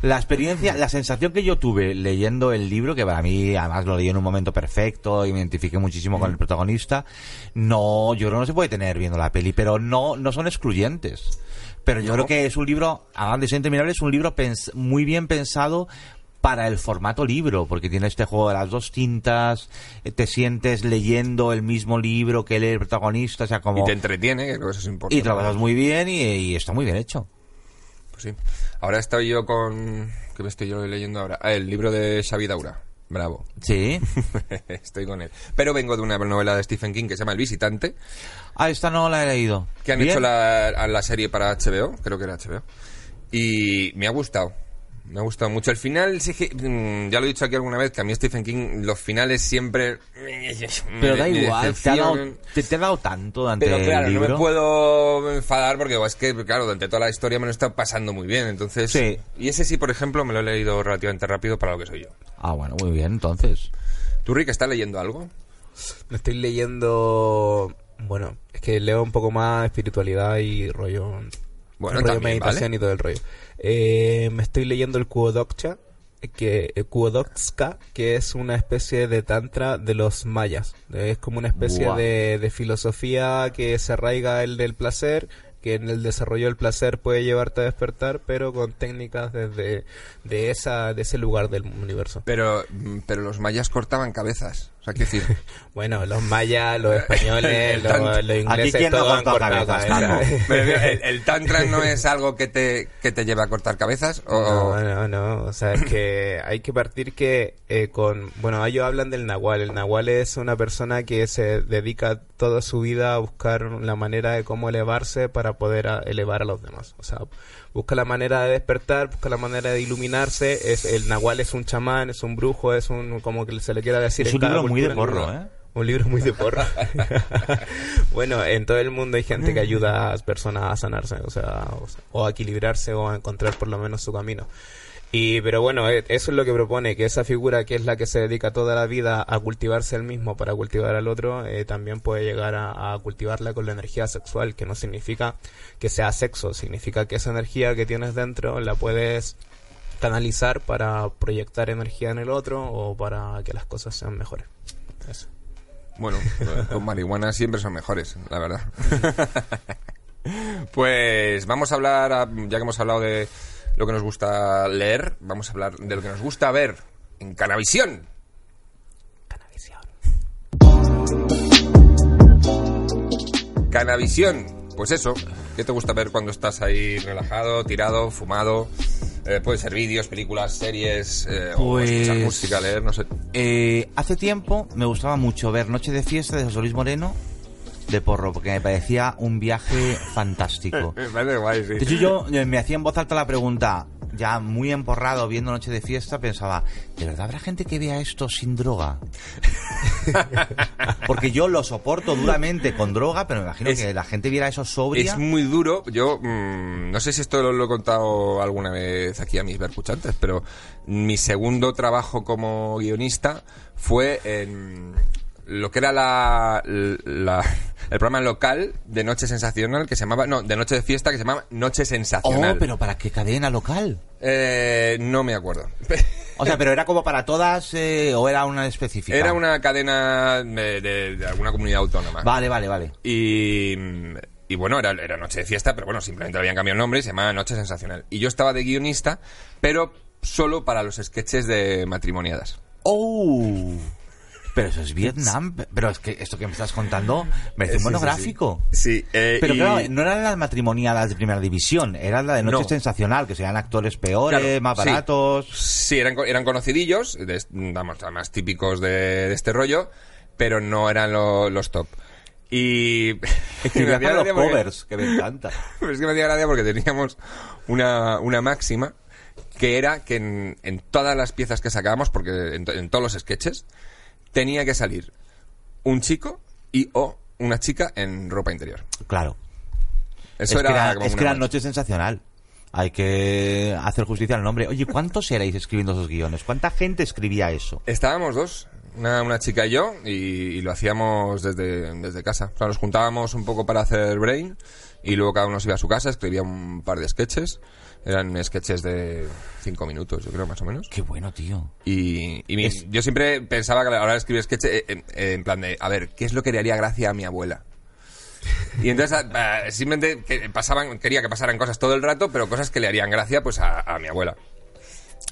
La experiencia, la sensación que yo tuve leyendo el libro, que para mí además lo leí en un momento perfecto y me identifiqué muchísimo con el protagonista, no, yo creo que no se puede tener viendo la peli, pero no, no son excluyentes. Pero yo creo que es un libro, además de ser interminable, es un libro muy bien pensado para el formato libro, porque tiene este juego de las dos tintas, eh, te sientes leyendo el mismo libro que lee el protagonista, o sea, como... Y te entretiene, que creo que eso es importante. y pasas muy bien y, y está muy bien hecho. Pues sí. Ahora estoy yo con... ¿Qué me estoy yo leyendo ahora? Ah, el libro de Xavi Daura. Bravo. Sí. Estoy con él. Pero vengo de una novela de Stephen King que se llama El Visitante, Ah, esta no la he leído. que han Bien. hecho la, la serie para HBO, creo que era HBO. Y me ha gustado. Me ha gustado mucho. El final, sí que, mm, ya lo he dicho aquí alguna vez, que a mí Stephen King, los finales siempre... Pero da me igual, te ha, dado, te, te ha dado tanto durante Pero claro, el no libro. me puedo enfadar porque es que, claro, durante toda la historia me lo está pasando muy bien. Entonces, Sí. y ese sí, por ejemplo, me lo he leído relativamente rápido para lo que soy yo. Ah, bueno, muy bien, entonces. ¿Tú, Rick, estás leyendo algo? Me estoy leyendo. Bueno, es que leo un poco más espiritualidad y rollo. Bueno, rollo también, meditación ¿vale? y todo el rollo. Eh, me estoy leyendo el Kuodoksha, que el Kuodokska, que es una especie de tantra de los mayas. Es como una especie de filosofía que se arraiga el del placer, que en el desarrollo del placer puede llevarte a despertar, pero con técnicas desde de esa de ese lugar del universo. Pero, mm, pero los mayas cortaban cabezas. Sea, quiero decir... Bueno, los mayas, los españoles, los, los ingleses, quién no todos han cortó cortado cabezas, ¿el, el tantra no es algo que te, que te lleva a cortar cabezas? O, No, no, no. O sea, es que hay que partir que eh, con... Bueno, ellos hablan del nahual. El nahual es una persona que se dedica toda su vida a buscar la manera de cómo elevarse para poder a- elevar a los demás. O sea, busca la manera de despertar, busca la manera de iluminarse. Es El nahual es un chamán, es un brujo, es un... como que se le quiera decir Es en un libro muy de porro, ¿eh? Un libro muy de porro. bueno, en todo el mundo hay gente que ayuda a las personas a sanarse, o sea, o, sea, o a equilibrarse o a encontrar por lo menos su camino. Y, pero bueno, eh, eso es lo que propone, que esa figura que es la que se dedica toda la vida a cultivarse el mismo para cultivar al otro, eh, también puede llegar a, a cultivarla con la energía sexual, que no significa que sea sexo, significa que esa energía que tienes dentro la puedes canalizar para proyectar energía en el otro o para que las cosas sean mejores. Eso. Bueno, con marihuana siempre son mejores, la verdad. Pues vamos a hablar, a- ya que hemos hablado de lo que nos gusta leer, vamos a hablar de lo que nos gusta ver en Canavisión. Canavisión, pues eso, ¿qué te gusta ver cuando estás ahí relajado, tirado, fumado? Eh, puede ser vídeos, películas, series, eh, o escuchar Pues- música, leer, no sé. Eh, hace tiempo me gustaba mucho ver Noche de Fiesta de José Luis Moreno de Porro, porque me parecía un viaje fantástico. Me parece guay, sí. De hecho, yo me hacía en voz alta la pregunta, ya muy emporrado viendo Noche de Fiesta, pensaba, ¿de verdad habrá gente que vea esto sin droga? Porque yo lo soporto duramente con droga, pero me imagino Es- que la gente viera eso sobria. Es muy duro. Yo mm, no sé si esto lo, lo he contado alguna vez aquí a mis vercuchantes, pero mi segundo trabajo como guionista fue en lo que era la, la- el programa local de Noche Sensacional que se llamaba, no, de Noche de Fiesta que se llamaba Noche Sensacional. Oh, pero ¿para qué cadena local? Eh, no me acuerdo. O sea, pero era como para todas eh, o era una específica. Era una cadena de, de- de alguna comunidad autónoma. Vale, vale, vale. Y, y bueno, era, era Noche de Fiesta, pero bueno, simplemente le habían cambiado el nombre y se llamaba Noche Sensacional. Y yo estaba de guionista, pero solo para los sketches de matrimoniadas. ¡Oh! Pero eso es Vietnam. Pero es que esto que me estás contando merece un sí, monográfico. Sí, eh, Pero y- claro, no eran las matrimoniadas de primera división, era la de Noche No. Sensacional, que serían actores peores, Claro, más sí. baratos. Sí, eran, co- eran conocidillos, de, vamos, más típicos de, de este rollo, pero no eran lo- los top. Y... Escribía para los porque- covers, que me encanta. Pero es que me hacía gracia porque teníamos una, una máxima que era que en, en todas las piezas que sacábamos, porque en, en todos los sketches, tenía que salir un chico y o una chica en ropa interior. Claro. Eso es era, que era, como es una que era. Noche Sensacional. Hay que hacer justicia al nombre. Oye, ¿cuántos erais escribiendo esos guiones? ¿Cuánta gente escribía eso? Estábamos dos, una, una chica y yo, y, y lo hacíamos desde, desde casa. O sea, nos juntábamos un poco para hacer brain, y luego cada uno se iba a su casa, escribía un par de sketches. Eran sketches de cinco minutos, yo creo, más o menos. Qué bueno, tío. Y, y mi- Es- yo siempre pensaba que a la hora de escribir sketch, eh, eh, eh, en plan de, a ver, ¿qué es lo que le haría gracia a mi abuela? Y entonces ah, ah, simplemente que pasaban, quería que pasaran cosas todo el rato, pero cosas que le harían gracia pues a, a mi abuela.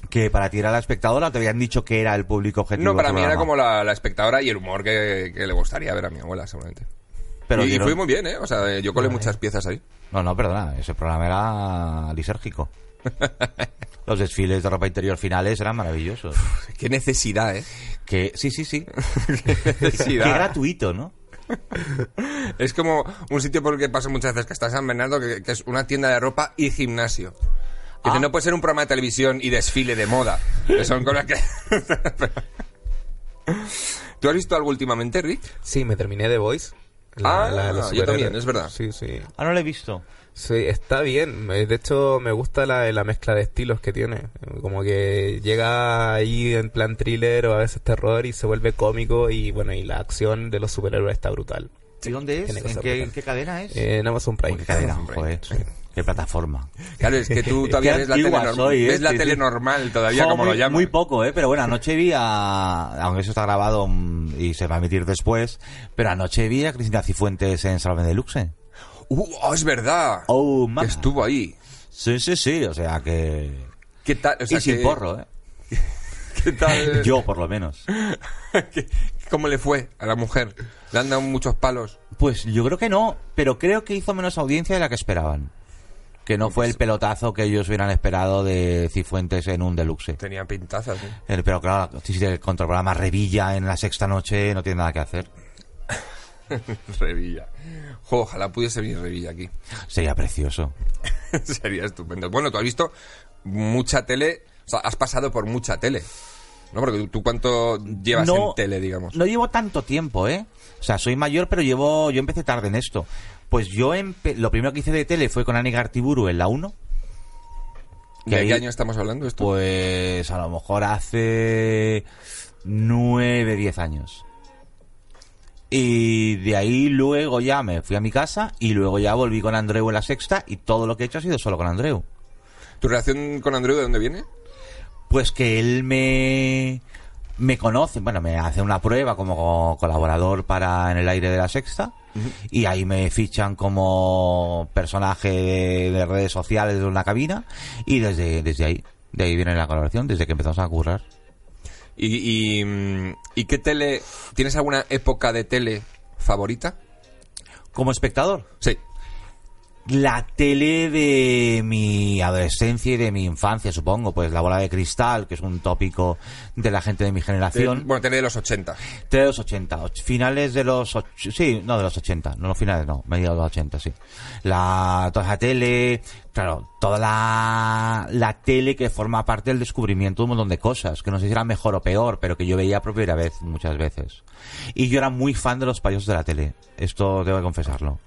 Que para ti era la espectadora, te habían dicho que era el público objetivo. No, para del mí era programa. como la, la espectadora y el humor que, que le gustaría ver a mi abuela, seguramente. Pero y, fue muy bien, ¿eh? O sea, yo colé muchas piezas ahí. No, no, perdona, ese programa era lisérgico. Los desfiles de ropa interior finales eran maravillosos. Qué necesidad, ¿eh? Que, sí, sí, sí. Qué Qué necesidad. gratuito, ¿no? Es como un sitio por el que paso muchas veces que está San Bernardo, que, que es una tienda de ropa y gimnasio. Que dice, Ah. no puede ser un programa de televisión y desfile de moda. Que son cosas que... ¿Tú has visto algo últimamente, Rick? Sí, me terminé de Voice. Ah, de los yo también, es verdad. Sí, sí. Ah, no lo he visto. Sí, está bien. De hecho, me gusta la, la mezcla de estilos que tiene. Como que llega ahí en plan thriller o a veces terror y se vuelve cómico y bueno, y la acción de los superhéroes está brutal. ¿Y dónde es? ¿En qué, brutales. en qué cadena es? Eh, en Amazon Prime. ¿En qué cadena? Amazon Joder, qué plataforma. Claro, es que tú todavía ves la tele, soy, ¿eh? la Sí, tele normal todavía, Jo, como muy, lo llaman. Muy poco, ¿eh? Pero bueno, anoche vi a... Aunque eso está grabado mm, y se va a emitir después, pero anoche vi a Cristina Cifuentes en Salve de Luxe. Uh, oh, es verdad. Oh, que estuvo ahí. Sí, sí, sí, o sea que... ¿Qué tal? O sea, y sin que- porro, ¿eh? ¿Qué tal? Yo, por lo menos. ¿Qué- ¿Cómo le fue a la mujer? ¿Le han dado muchos palos? Pues yo creo que no, pero creo que hizo menos audiencia de la que esperaban. Que no fue el pelotazo que ellos hubieran esperado de Cifuentes en un deluxe. Tenía pintazas, ¿eh? Eh, Pero claro, si el el programa Revilla en la sexta noche no tiene nada que hacer. Revilla. Jo, ojalá pudiese venir Revilla aquí. Sería precioso. Sería estupendo. Bueno, tú has visto mucha tele, o sea, has pasado por mucha tele. ¿No? Porque tú, tú cuánto llevas en tele, digamos. No llevo tanto tiempo, ¿eh? O sea, soy mayor, pero llevo, yo empecé tarde en esto. Pues yo lo primero que hice de tele fue con Ani Gartiburu en la 1. ¿De ahí- qué año estamos hablando esto? Pues a lo mejor hace 9, 10 años. Y de ahí luego ya me fui a mi casa y luego ya volví con Andreu en la sexta y todo lo que he hecho ha sido solo con Andreu. ¿Tu relación con Andreu de dónde viene? Pues que él me me conoce, bueno, me hace una prueba como co- colaborador para en el aire de la sexta y ahí me fichan como personaje de, de redes sociales de una cabina y desde desde ahí, de ahí viene la colaboración, desde que empezamos a currar. ¿Y, y, ¿y qué tele? ¿Tienes alguna época de tele favorita? Como espectador, Sí. La tele de mi adolescencia y de mi infancia, supongo, pues la bola de cristal, que es un tópico de la gente de mi generación. Bueno, tele de los 80. Tele de los 80, och- finales de los... och- sí, no, de los 80, no los finales, no, mediados de los 80, sí. La, toda esa tele, claro, toda la, la tele que forma parte del descubrimiento de un montón de cosas, que no sé si era mejor o peor, pero que yo veía por primera vez muchas veces. Y yo era muy fan de los payasos de la tele, esto debo de confesarlo.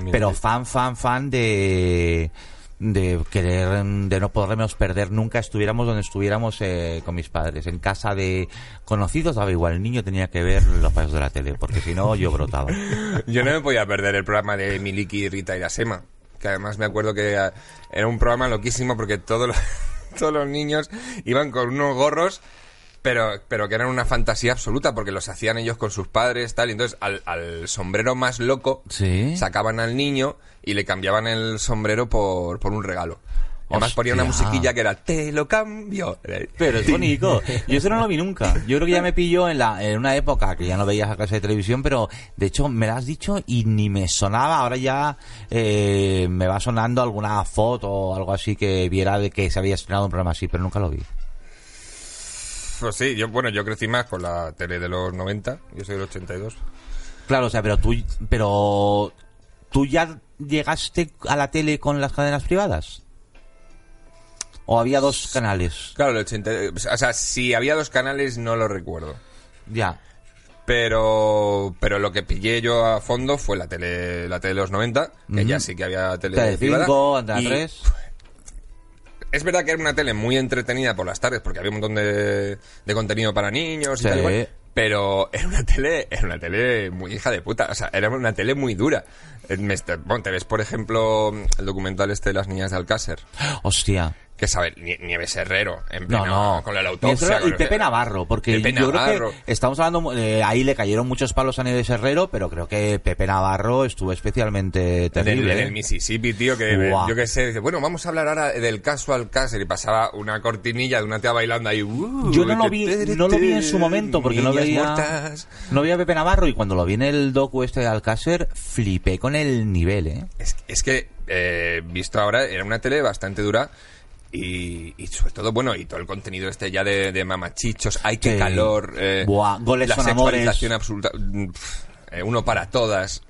Mira, Pero fan, fan, fan de de querer de no podernos perder nunca estuviéramos donde estuviéramos eh, con mis padres en casa de conocidos daba igual el niño tenía que ver los pasos de la tele porque si no yo brotaba Yo no me podía perder el programa de Miliki, Rita y la Sema. Que además me acuerdo que era un programa loquísimo porque todos los, todos los niños iban con unos gorros, pero, pero que eran una fantasía absoluta porque los hacían ellos con sus padres, tal. Y entonces al, al sombrero más loco Sí. sacaban al niño y le cambiaban el sombrero por, por un regalo. Además ponía una musiquilla que era Te lo cambio. pero es bonito yo eso no lo vi nunca yo creo que ya me pilló en la en una época que ya no veía esa clase de televisión pero de hecho me lo has dicho y ni me sonaba ahora ya eh, me va sonando alguna foto o algo así que viera de que se había estrenado un programa así pero nunca lo vi Pues sí, yo, bueno, yo crecí más con la tele de los 90. Yo soy del 82. Claro, o sea, pero tú, pero tú ya llegaste a la tele con las cadenas privadas. ¿O había dos canales? Claro, el 80, o sea, si había dos canales no lo recuerdo. Ya. Pero pero lo que pillé yo a fondo fue la tele la tele de los 90, que ya sí que había tele Tele privada. 5, Antena Y 3. Es verdad que era una tele muy entretenida por las tardes porque había un montón de, de contenido para niños y Sí. tal y cual, pero era una tele era una tele muy hija de puta, o sea, era una tele muy dura. Eh, me est- bueno, te ves, por ejemplo, el documental este de las niñas de Alcácer, Hostia. Que sabe Nie- Nieves Herrero en No, pleno- no. con la autopsia. y Pepe Navarro, porque Pepe yo Navarro. creo que estamos hablando, eh, ahí le cayeron muchos palos a Nieves Herrero, pero creo que Pepe Navarro estuvo especialmente terrible. en el ¿eh? Mississippi, tío, que yo qué sé, dice, bueno, vamos a hablar ahora del caso Alcácer y pasaba una cortinilla de una tía bailando ahí. uh, Yo no lo vi, no lo vi en su momento porque no veía, muertas. no veía a Pepe Navarro y cuando lo vi en el docu este de Alcácer flipé con el nivel, eh. Es, es que, eh, visto ahora, era una tele bastante dura Y, y sobre todo, bueno, y todo el contenido este ya de, de mamachichos, hay que Sí. calor, eh, Buah, goles la son amores. sexualización absoluta, eh, uno para todas.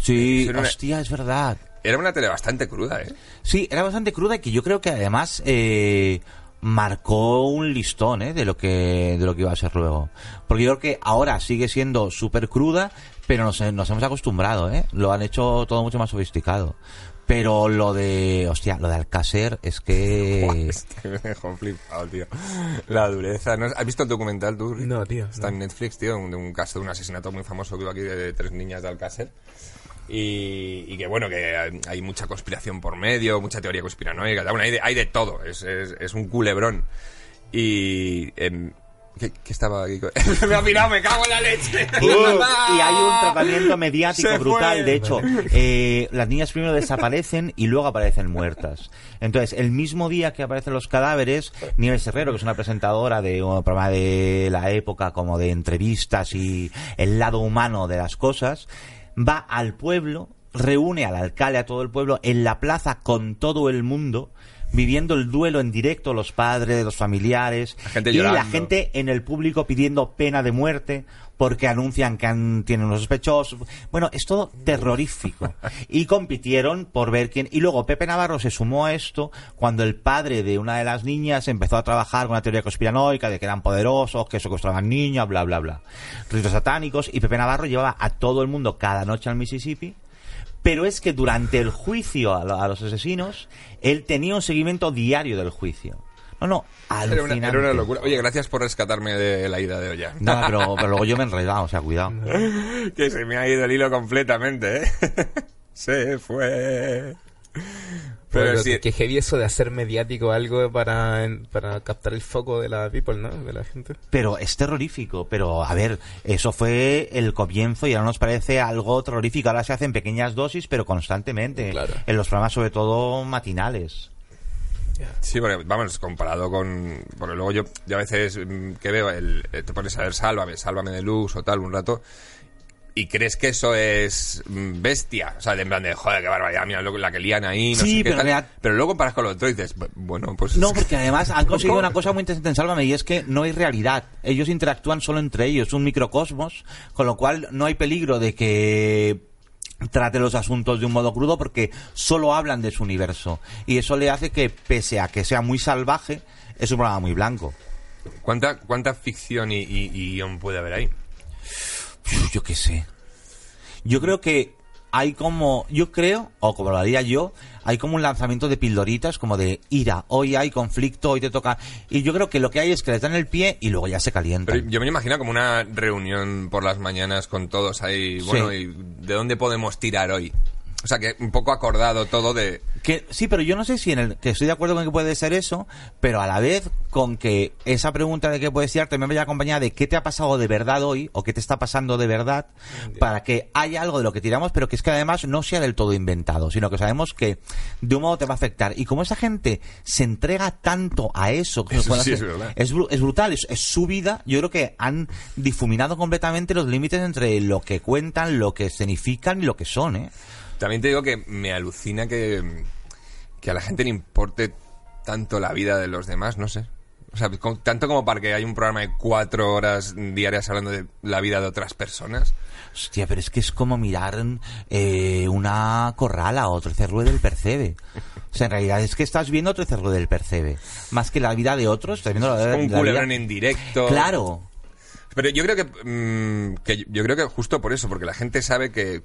Sí, una- hostia, es verdad. Era una tele bastante cruda, ¿eh? Sí, era bastante cruda y que yo creo que además eh, marcó un listón ¿eh? de lo que de lo que iba a ser luego. Porque yo creo que ahora sigue siendo súper cruda, pero nos, nos hemos acostumbrado, ¿eh? Lo han hecho todo mucho más sofisticado. Pero lo de, hostia, lo de Alcácer es que... Me dejó flipado, tío. La dureza. ¿no? ¿Has visto el documental tú? No, tío, Está no. en Netflix, tío, un- de un caso de un asesinato muy famoso que hubo aquí de tres niñas de Alcácer. Y, y que bueno, que hay, hay mucha conspiración por medio, mucha teoría conspiranoica, bueno, hay de, hay de todo, es, es, es un culebrón. Y... em, ¿qué, qué estaba aquí? me ha mirado, me cago en la leche. y hay un tratamiento mediático Se brutal. fue. De hecho, eh, las niñas primero desaparecen y luego aparecen muertas. Entonces, el mismo día que aparecen los cadáveres, Nieves Herrero, que es una presentadora de un programa de la época, como de entrevistas y el lado humano de las cosas, va al pueblo, reúne al alcalde, a todo el pueblo, en la plaza con todo el mundo, viviendo el duelo en directo, los padres, los familiares, La gente y la gente en el público pidiendo pena de muerte porque anuncian que han, tienen unos sospechosos. Bueno, es todo terrorífico. Y compitieron por ver quién. Y luego Pepe Navarro se sumó a esto cuando el padre de una de las niñas empezó a trabajar con una teoría conspiranoica de que eran poderosos, que secuestraban niños, bla, bla, bla. Ritos satánicos. Y Pepe Navarro llevaba a todo el mundo cada noche al Mississippi. Pero es que durante el juicio a, a los asesinos, él tenía un seguimiento diario del juicio. No, no, Era una, era una locura. Oye, gracias por rescatarme de la ida de olla. No, pero, pero luego yo me he enredado, o sea, cuidado. que se me ha ido el hilo completamente, ¿eh? se fue. Pero sí, que, que heavy eso de hacer mediático algo para, en- para captar el foco de la people, ¿no? De la gente. Pero es terrorífico. Pero, a ver, eso fue el comienzo y ahora nos parece algo terrorífico. Ahora se hacen pequeñas dosis, pero constantemente. Claro. En los programas, sobre todo, matinales. Sí, porque, vamos, comparado con... Porque luego yo, yo a veces mm, que veo, el, eh, te pones a ver Sálvame, Sálvame de Luz o tal un rato, y crees que eso es bestia. O sea, de en plan de, joder, qué barbaridad, mira lo, la que lían ahí, no Sí, sé qué pero tal. Pero luego comparas con lo otro y dices, "Bu- bueno, pues... No, porque además han conseguido una cosa muy interesante en Sálvame y es que no hay realidad. Ellos interactúan solo entre ellos, un microcosmos, con lo cual no hay peligro de que trate los asuntos de un modo crudo porque solo hablan de su universo. Y eso le hace que, pese a que sea muy salvaje, es un programa muy blanco. ¿Cuánta, ¿Cuánta ficción y, y- y guion puede haber ahí? Yo qué sé. Yo creo que hay como, yo creo, o como lo haría yo, hay como un lanzamiento de pildoritas, como de ira, hoy hay conflicto, hoy te toca. Y yo creo que lo que hay es que les dan el pie y luego ya se calientan. Pero yo me imagino como una reunión por las mañanas con todos ahí, bueno, Sí. y ¿de dónde podemos tirar hoy? O sea, que un poco acordado todo de... Que, sí, pero yo no sé si en el que estoy de acuerdo con que puede ser eso, pero a la vez con que esa pregunta de qué puedes tirar también vaya acompañada de qué te ha pasado de verdad hoy o qué te está pasando de verdad para que haya algo de lo que tiramos, pero que es que además no sea del todo inventado, sino que sabemos que de un modo te va a afectar. Y como esa gente se entrega tanto a eso, que Eso sí es hacer- es, es brutal, es, es su vida. Yo creo que han difuminado completamente los límites entre lo que cuentan, lo que escenifican y lo que son, ¿eh? También te digo que me alucina que, que a la gente le importe tanto la vida de los demás, no sé. O sea, con- tanto como para que haya un programa de cuatro horas diarias hablando de la vida de otras personas. Hostia, pero es que es como mirar eh, una corrala o 13 Rue del Percebe. O sea, en realidad es que estás viendo 13 Rue del Percebe. Más que la vida de otros, estás viendo la, Es un la vida- culebrón en directo. Claro. Pero yo creo que, mm, que yo creo que justo por eso, porque la gente sabe que,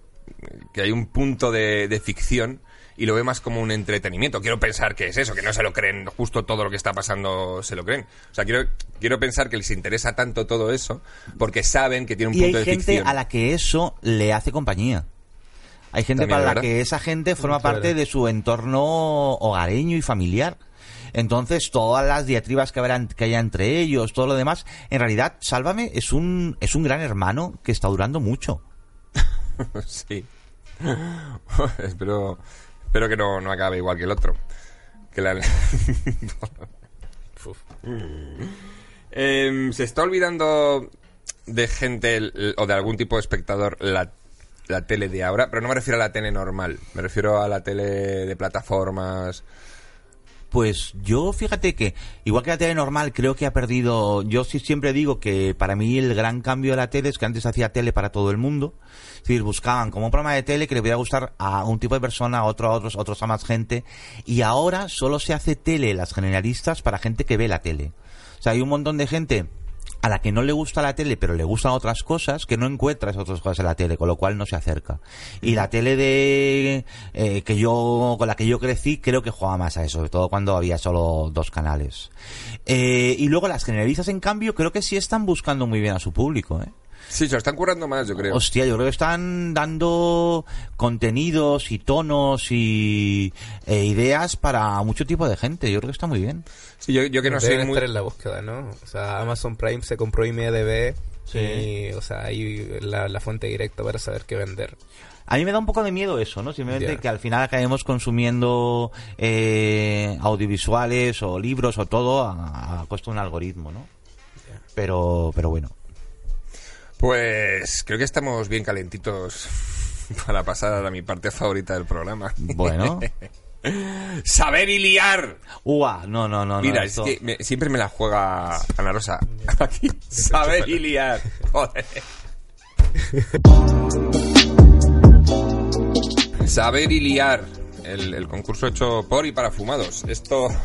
que hay un punto de, de ficción y lo ve más como un entretenimiento. Quiero pensar que es eso, que no se lo creen justo todo lo que está pasando, se lo creen. O sea, quiero, quiero pensar que les interesa tanto todo eso porque saben que tiene un Y hay punto de gente ficción. a la que eso le hace compañía. Hay gente También, para la ¿verdad? que esa gente forma parte de su entorno hogareño y familiar. Entonces, todas las diatribas que, habrán, que haya entre ellos, todo lo demás, en realidad, Sálvame es un, es un gran hermano que está durando mucho. sí. espero, espero que no, no acabe igual que el otro. Que la... Em, se está olvidando de gente o de algún tipo de espectador la, la tele de ahora, pero no me refiero a la tele normal, me refiero a la tele de plataformas Pues yo fíjate que, igual que la tele normal, creo que ha perdido. Yo sí siempre digo que para mí el gran cambio de la tele es que antes hacía tele para todo el mundo. Es decir, buscaban como un programa de tele que le pudiera gustar a un tipo de persona, a otro a otros, otros a más gente. Y ahora solo se hace tele, las generalistas, para gente que ve la tele. O sea, hay un montón de gente a la que no le gusta la tele, pero le gustan otras cosas, que no encuentra esas otras cosas en la tele, con lo cual no se acerca. Y la tele de eh, que yo con la que yo crecí, creo que jugaba más a eso, sobre todo cuando había solo dos canales. Eh, y luego las generalistas, en cambio, creo que sí están buscando muy bien a su público, ¿eh? Sí, se lo están currando más, yo creo. Hostia, yo creo que están dando contenidos y tonos y e ideas para mucho tipo de gente. Yo creo que está muy bien. Sí, yo, yo que no Deben soy muy... estar en la búsqueda, ¿no? O sea, Amazon Prime se compró IMDB Sí. y, o sea, ahí la, la fuente directa para saber qué vender. A mí me da un poco de miedo eso, ¿no? Simplemente que al final acabemos consumiendo eh, audiovisuales o libros o todo a, a costa de un algoritmo, ¿no? Pero, pero bueno. Pues creo que estamos bien calentitos para pasar a mi parte favorita del programa. Bueno. Saber y liar. Ua, no, no, no. no, Mira, esto- es que me- siempre me la juega Ana Rosa. Aquí. Saber y liar. Joder. Saber y liar. El, el concurso hecho por y para fumados. Esto.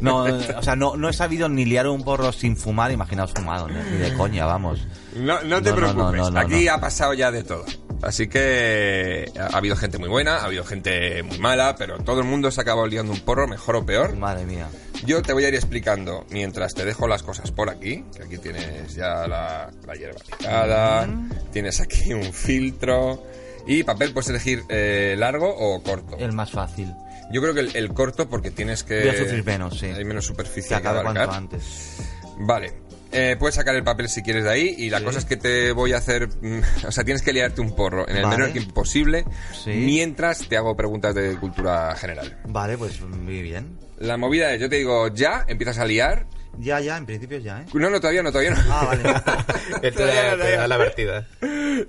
No, o sea, no, no he sabido ni liar un porro sin fumar, imaginaos fumado, ni de coña, vamos. No, no te No, preocupes, no, aquí ha pasado ya de todo. Así que ha habido gente muy buena, ha habido gente muy mala, pero todo el mundo se ha acabado liando un porro, mejor o peor. Madre mía. Yo te voy a ir explicando mientras te dejo las cosas por aquí, que aquí tienes ya la, la hierba picada, tienes aquí un filtro y papel puedes elegir eh, largo o corto. El más fácil. Yo creo que el, el corto porque tienes que... Voy a sufrir menos, sí. Hay menos Que superficie que acabe abarcar. cuanto antes. Vale. Eh, puedes sacar el papel si quieres de ahí y la cosa es que te voy a hacer... mm, o sea, tienes que liarte un porro en el Vale. menor tiempo posible Sí. mientras te hago preguntas de cultura general. Vale, pues muy bien. La movida es, yo te digo ya, empiezas a liar. Ya, ya, en principio ya, ¿eh? No, no, todavía no, todavía no. Ah, vale. Te Todavía da, no, da la partida.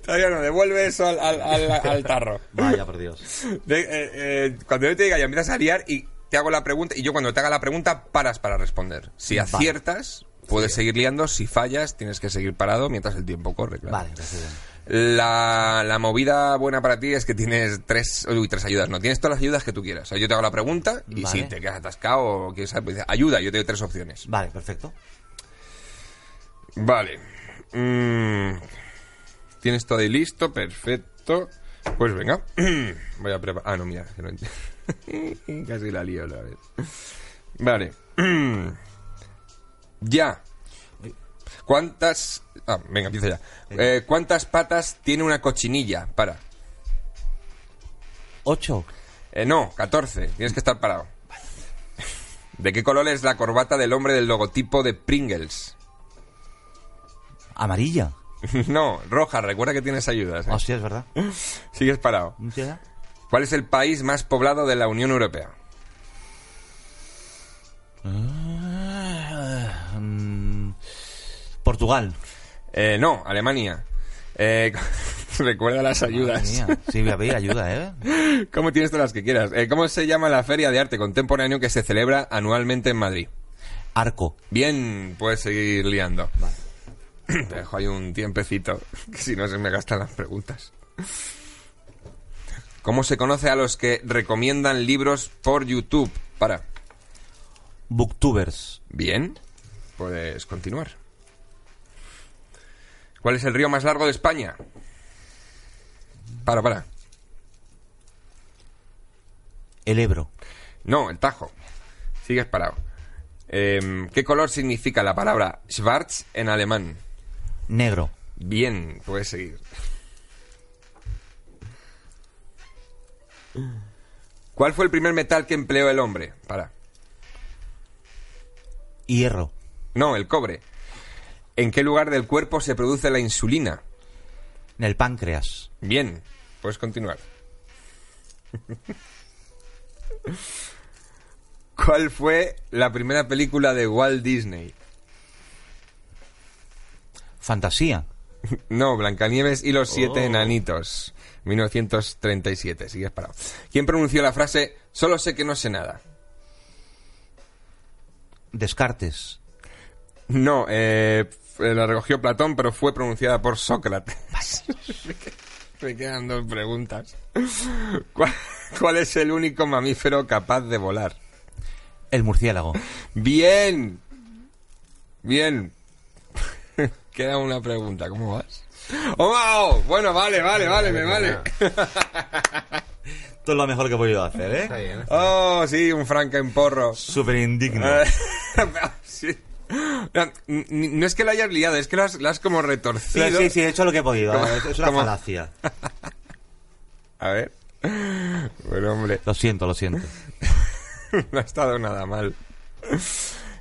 Todavía no, devuelve eso al, al, al- al tarro. Vaya, por Dios. De- eh, eh, cuando yo te diga ya empiezas a liar y te hago la pregunta y yo cuando te haga la pregunta paras para responder. Si Vale. aciertas, puedes seguir liando. Si fallas, tienes que seguir parado mientras el tiempo corre, claro. Vale, bien. La, la movida buena para ti es que tienes tres, uy, tres ayudas, no, tienes todas las ayudas que tú quieras. O sea, yo te hago la pregunta y Vale. si te quedas atascado o quieres saber, pues ayuda, yo te doy tres opciones. Vale, perfecto. Vale. Mm, Tienes todo ahí listo, perfecto. Pues venga. Voy a preparar. Ah, no, mira. Casi la lío otra vez. Vale. ya. ¿Cuántas. Ah, venga, empiezo ya. Eh, ¿Cuántas patas tiene una cochinilla? Para. Ocho. Eh, no, 14. Tienes que estar parado. ¿De qué color es la corbata del hombre del logotipo de Pringles? Amarilla. no, roja. Recuerda que tienes ayudas. ¿eh? Hostia, es verdad. Sigues parado. ¿Cuál es el país más poblado de la Unión Europea? Ah, mm, Portugal. Eh, no, Alemania. Eh, recuerda las ayudas. Sí, voy a pedir ayuda, ¿eh? ¿Cómo tienes todas las que quieras? Eh, ¿Cómo se llama la feria de arte contemporáneo que se celebra anualmente en Madrid? Arco. Bien, puedes seguir liando. Te dejo ahí un tiempecito, que si no se me gastan las preguntas. ¿Cómo se conoce a los que recomiendan libros por YouTube? Para. Booktubers. Bien, puedes continuar. ¿Cuál es el río más largo de España? Para, para. El Ebro. No, el Tajo. Sigues parado. Em, ¿Qué color significa la palabra Schwarz en alemán? Negro. Bien, puedes seguir. ¿Cuál fue el primer metal que empleó el hombre? Para. Hierro. No, el cobre. ¿En qué lugar del cuerpo se produce la insulina? En el páncreas. Bien, puedes continuar. ¿Cuál fue la primera película de Walt Disney? Fantasía. No, Blancanieves y los siete Oh. enanitos. 1937, sigues parado. ¿Quién pronunció la frase Solo sé que no sé nada? Descartes. No, eh, la recogió Platón, pero fue pronunciada por Sócrates. Me quedan dos preguntas. ¿Cuál, cuál es el único mamífero capaz de volar? El murciélago. Bien. Bien. Queda una pregunta, ¿cómo vas? ¡Oh, Bueno, vale, vale, vale, me vale. Esto es lo mejor que he podido hacer, Está ¿eh? bien. Oh, sí, un Frankenporro. Súper indigno. Eh, sí. No, es que lo hayas liado, es que lo has, lo has como retorcido. Sí, sí, he hecho lo que he podido. ¿Cómo? Es una ¿Cómo? falacia. A ver. Bueno, hombre, Lo siento, lo siento. no ha estado nada mal.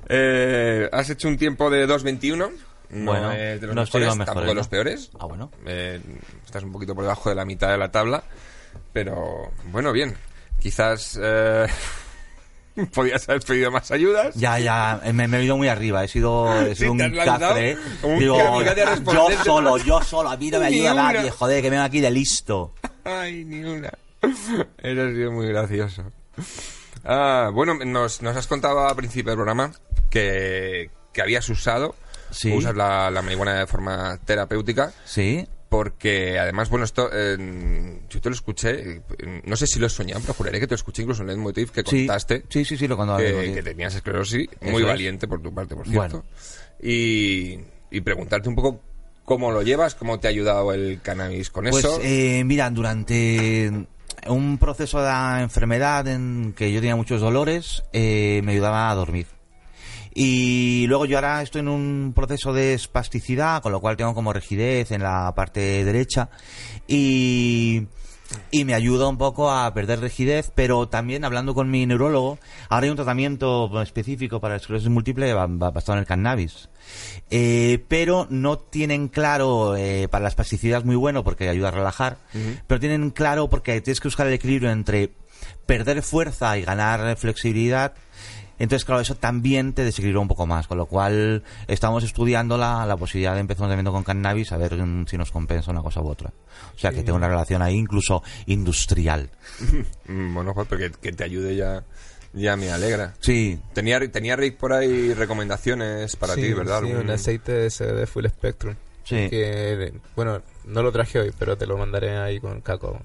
Eh, has hecho un tiempo de 2.21. No Bueno, es de los no mejores, los mejores, tampoco de ¿no? los peores. Ah, bueno. Eh, estás un poquito por debajo de la mitad de la tabla. Pero, bueno, bien. Quizás eh, podías haber pedido más ayudas. Ya, ya, me, me he ido muy arriba, he sido, he Sí, sido un cafre. un Digo, a yo solo, yo solo, a mí no me Ni ayuda una. nadie, joder, que me vengo aquí de listo. Ay, ni una. Eso ha sido muy gracioso. Ah, bueno, nos, nos has contado al principio del programa que, que habías usado, Sí. usas la, la marihuana de forma terapéutica, ¿Sí? Porque además, bueno, esto eh, yo te lo escuché, eh, no sé si lo he soñado, pero juraré que te lo escuché incluso en el Motive que Sí, contaste sí, sí, sí, lo contaba. que, que tenías esclerosis, muy es. valiente por tu parte, por cierto. Bueno. Y, y preguntarte un poco cómo lo llevas, cómo te ha ayudado el cannabis con Pues eso. eh, mira, durante un proceso de enfermedad en que yo tenía muchos dolores, eh, me ayudaba a dormir. Y luego yo ahora estoy en un proceso de espasticidad, con lo cual tengo como rigidez en la parte derecha. Y, y me ayuda un poco a perder rigidez, pero también hablando con mi neurólogo, ahora hay un tratamiento específico para esclerosis múltiple ba- ba- basado en el cannabis. Eh, pero no tienen claro, eh, para la espasticidad es muy bueno porque ayuda a relajar, pero tienen claro porque tienes que buscar el equilibrio entre perder fuerza y ganar flexibilidad. Entonces, claro, eso también te desequilibra un poco más, con lo cual estamos estudiando la, la posibilidad de empezar un tratamiento con cannabis a ver mm, si nos compensa una cosa u otra. O sea, que tengo una relación ahí incluso industrial. Bueno, joder, pero que, que te ayude ya, ya me alegra. Sí, Tenía, tenía Rick por ahí recomendaciones para Sí, ti, ¿verdad? Sí, un aceite de CBD Full Spectrum. Sí. Que, bueno, no lo traje hoy, pero te lo mandaré ahí con Caco.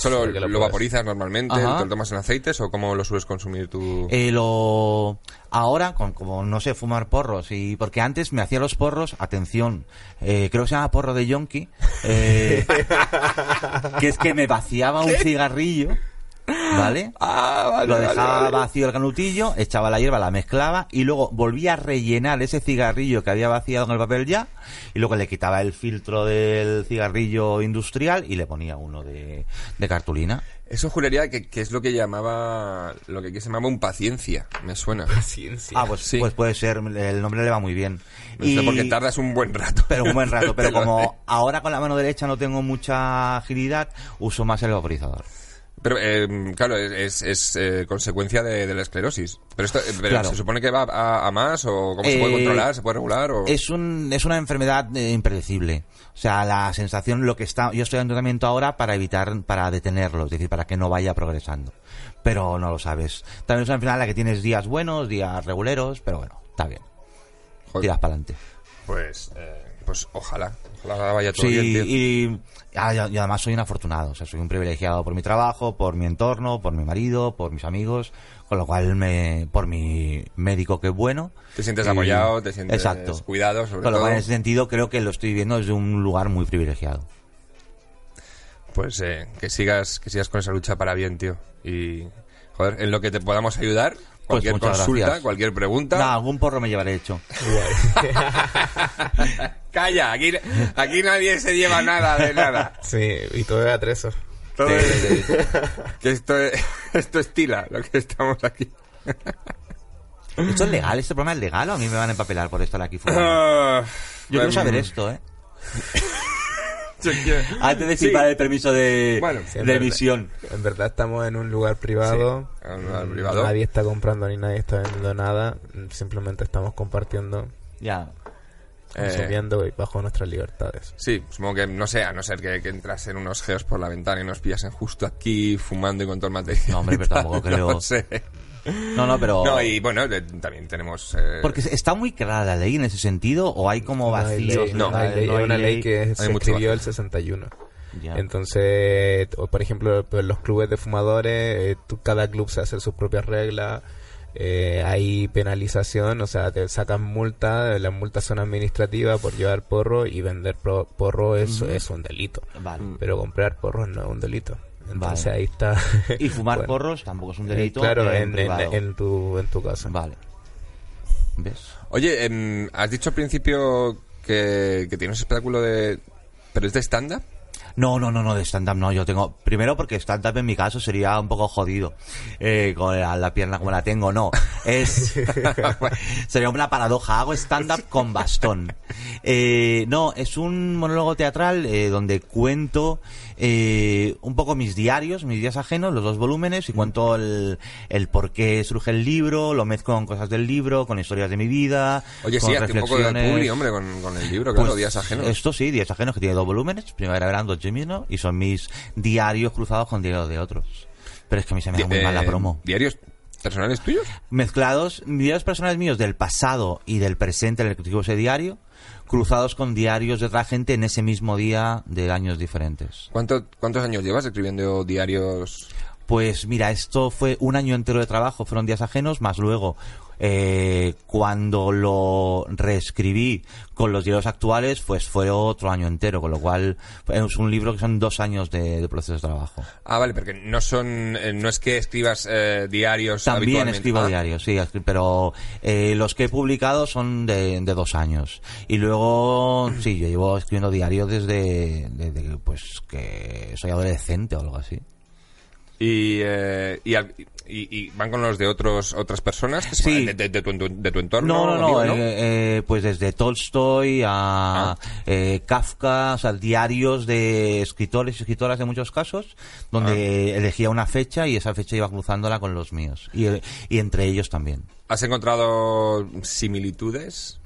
¿Solo lo, vaporizas normalmente? Ajá. ¿Te lo tomas en aceites o cómo lo sueles consumir tú? Eh, lo ahora con como no sé fumar porros y porque antes me hacía los porros atención eh, creo que se llama porro de yonki eh, que es que me vaciaba un cigarrillo vale ah, vale, lo dejaba vale. vacío el canutillo echaba la hierba la mezclaba y luego volvía a rellenar ese cigarrillo que había vaciado en el papel ya y luego le quitaba el filtro del cigarrillo industrial y le ponía uno de, de cartulina Eso juraría que, que es lo que llamaba, lo que aquí se llamaba un paciencia, me suena. Paciencia. ah pues, Sí. pues puede ser el nombre le va muy bien No sé, porque tardas un buen rato. pero un buen rato. Pero como ahora con la mano derecha no tengo mucha agilidad, uso más el vaporizador. Pero, eh, claro, es, es eh, consecuencia de, de la esclerosis. Pero esto, eh, pero Claro. ¿se supone que va a, a más? ¿O cómo se puede Eh, controlar? ¿Se puede regular? O... Es un es una enfermedad impredecible. O sea, la sensación, lo que está, yo estoy en tratamiento ahora para evitar, para detenerlo, es decir, para que no vaya progresando. Pero no lo sabes. También es una enfermedad en la que tienes días buenos, días reguleros, pero bueno, está bien. Joder, Tiras para adelante. pues, eh, pues ojalá. Ojalá vaya todo Sí, bien, tío. y, ah, y- y además soy un afortunado, o sea, soy un privilegiado por mi trabajo, por mi entorno, por mi marido, por mis amigos, con lo cual me, por mi médico que es bueno. Te sientes Y- apoyado, te sientes Exacto. cuidado, sobre Con lo todo. cual en ese sentido creo que lo estoy viendo desde un lugar muy privilegiado. Pues eh, que sigas que sigas con esa lucha para bien, tío. Y, joder, en lo que te podamos ayudar, cualquier Pues consulta, gracias. cualquier pregunta. Nada, algún porro me llevaré hecho. Calla, aquí, aquí nadie se lleva nada de nada. Sí, y todo es atrezo. Todo es- que esto, es- esto estila lo que estamos aquí. ¿Esto es legal? ¿Este programa es legal o a mí me van a empapelar por estar aquí fuera? Ah, Yo quiero em, saber esto, ¿eh? Antes de Sí. firmar el permiso de, Bueno, Sí, en de emisión. En verdad estamos en un lugar privado. Sí, en un lugar privado. Nadie está comprando ni nadie está vendiendo nada. Simplemente estamos compartiendo, Ya. Eh, consumiendo y bajo nuestras libertades. Sí, supongo que, no sé, a no ser que, que entrasen unos geos por la ventana y nos pillasen justo aquí fumando y con todo el material. No, hombre, pero tampoco creo- No sé. No, no, pero... No, y bueno, de- también tenemos... eh, Porque está muy clara la ley en ese sentido, o hay como No hay vacíos. ley, no, no hay ley, no es hay una ley ley. que se mucho escribió vacío. el 61. Ya. Entonces, o por ejemplo, pues, los clubes de fumadores, eh, tú- cada club se hace sus propias reglas. eh, hay penalización, o sea, te sacan multa, las multas son administrativas por llevar porro y vender pro- porro es, es un delito. Vale. Pero comprar porro no es un delito. Entonces Vale. ahí está. Y fumar Bueno, porros tampoco es un eh, delito. claro, en, en, en- privado. en tu, en tu caso. Vale. ¿Ves? Oye, em, has dicho al principio que, que tienes espectáculo de... ¿Pero es de stand-up? No, no, no, no, de stand-up no. Yo tengo. Primero porque stand-up en mi caso sería un poco jodido. Eh, con la, la pierna como la tengo, no. Es. sería una paradoja. Hago stand-up con bastón. Eh, no, es un monólogo teatral eh, donde cuento eh, un poco mis diarios, mis días ajenos, los dos volúmenes, y cuento el, el por qué surge el libro, lo mezclo con cosas del libro, con historias de mi vida. Oye, con sí, hace un poco de publi, hombre, con, con el libro, claro, Pues, Días Ajenos. Esto sí, Días Ajenos, que tiene dos volúmenes, primavera, verano, otoño, y son mis diarios cruzados con diarios de otros. Pero es que a mí se me da muy mal la eh, promo. ¿Diarios personales tuyos? Mezclados, diarios personales míos del pasado y del presente en el que escribo ese diario, cruzados con diarios de otra gente en ese mismo día de años diferentes. ¿Cuánto, ¿Cuántos años llevas escribiendo diarios? Pues mira, esto fue un año entero de trabajo, fueron días ajenos, más luego eh, cuando lo reescribí con los diarios actuales, pues fue otro año entero, con lo cual es un libro que son dos años de, de proceso de trabajo. Ah, vale, porque no son, eh, no es que escribas eh, diarios También escribo Ah, diarios, sí, pero eh, los que he publicado son de, de dos años. Y luego, sí, yo llevo escribiendo diario desde, desde pues que soy adolescente o algo así. Y, eh, y, al- y- y van con los de otros otras personas que se Sí. de, de- de tu, de tu entorno. No, no, no, eh, eh, pues desde Tolstoy a Ah. eh, Kafka, o sea, diarios de escritores y escritoras de muchos casos, donde Ah. elegía una fecha y esa fecha iba cruzándola con los míos. Y, eh, y entre ellos también. ¿Has encontrado similitudes?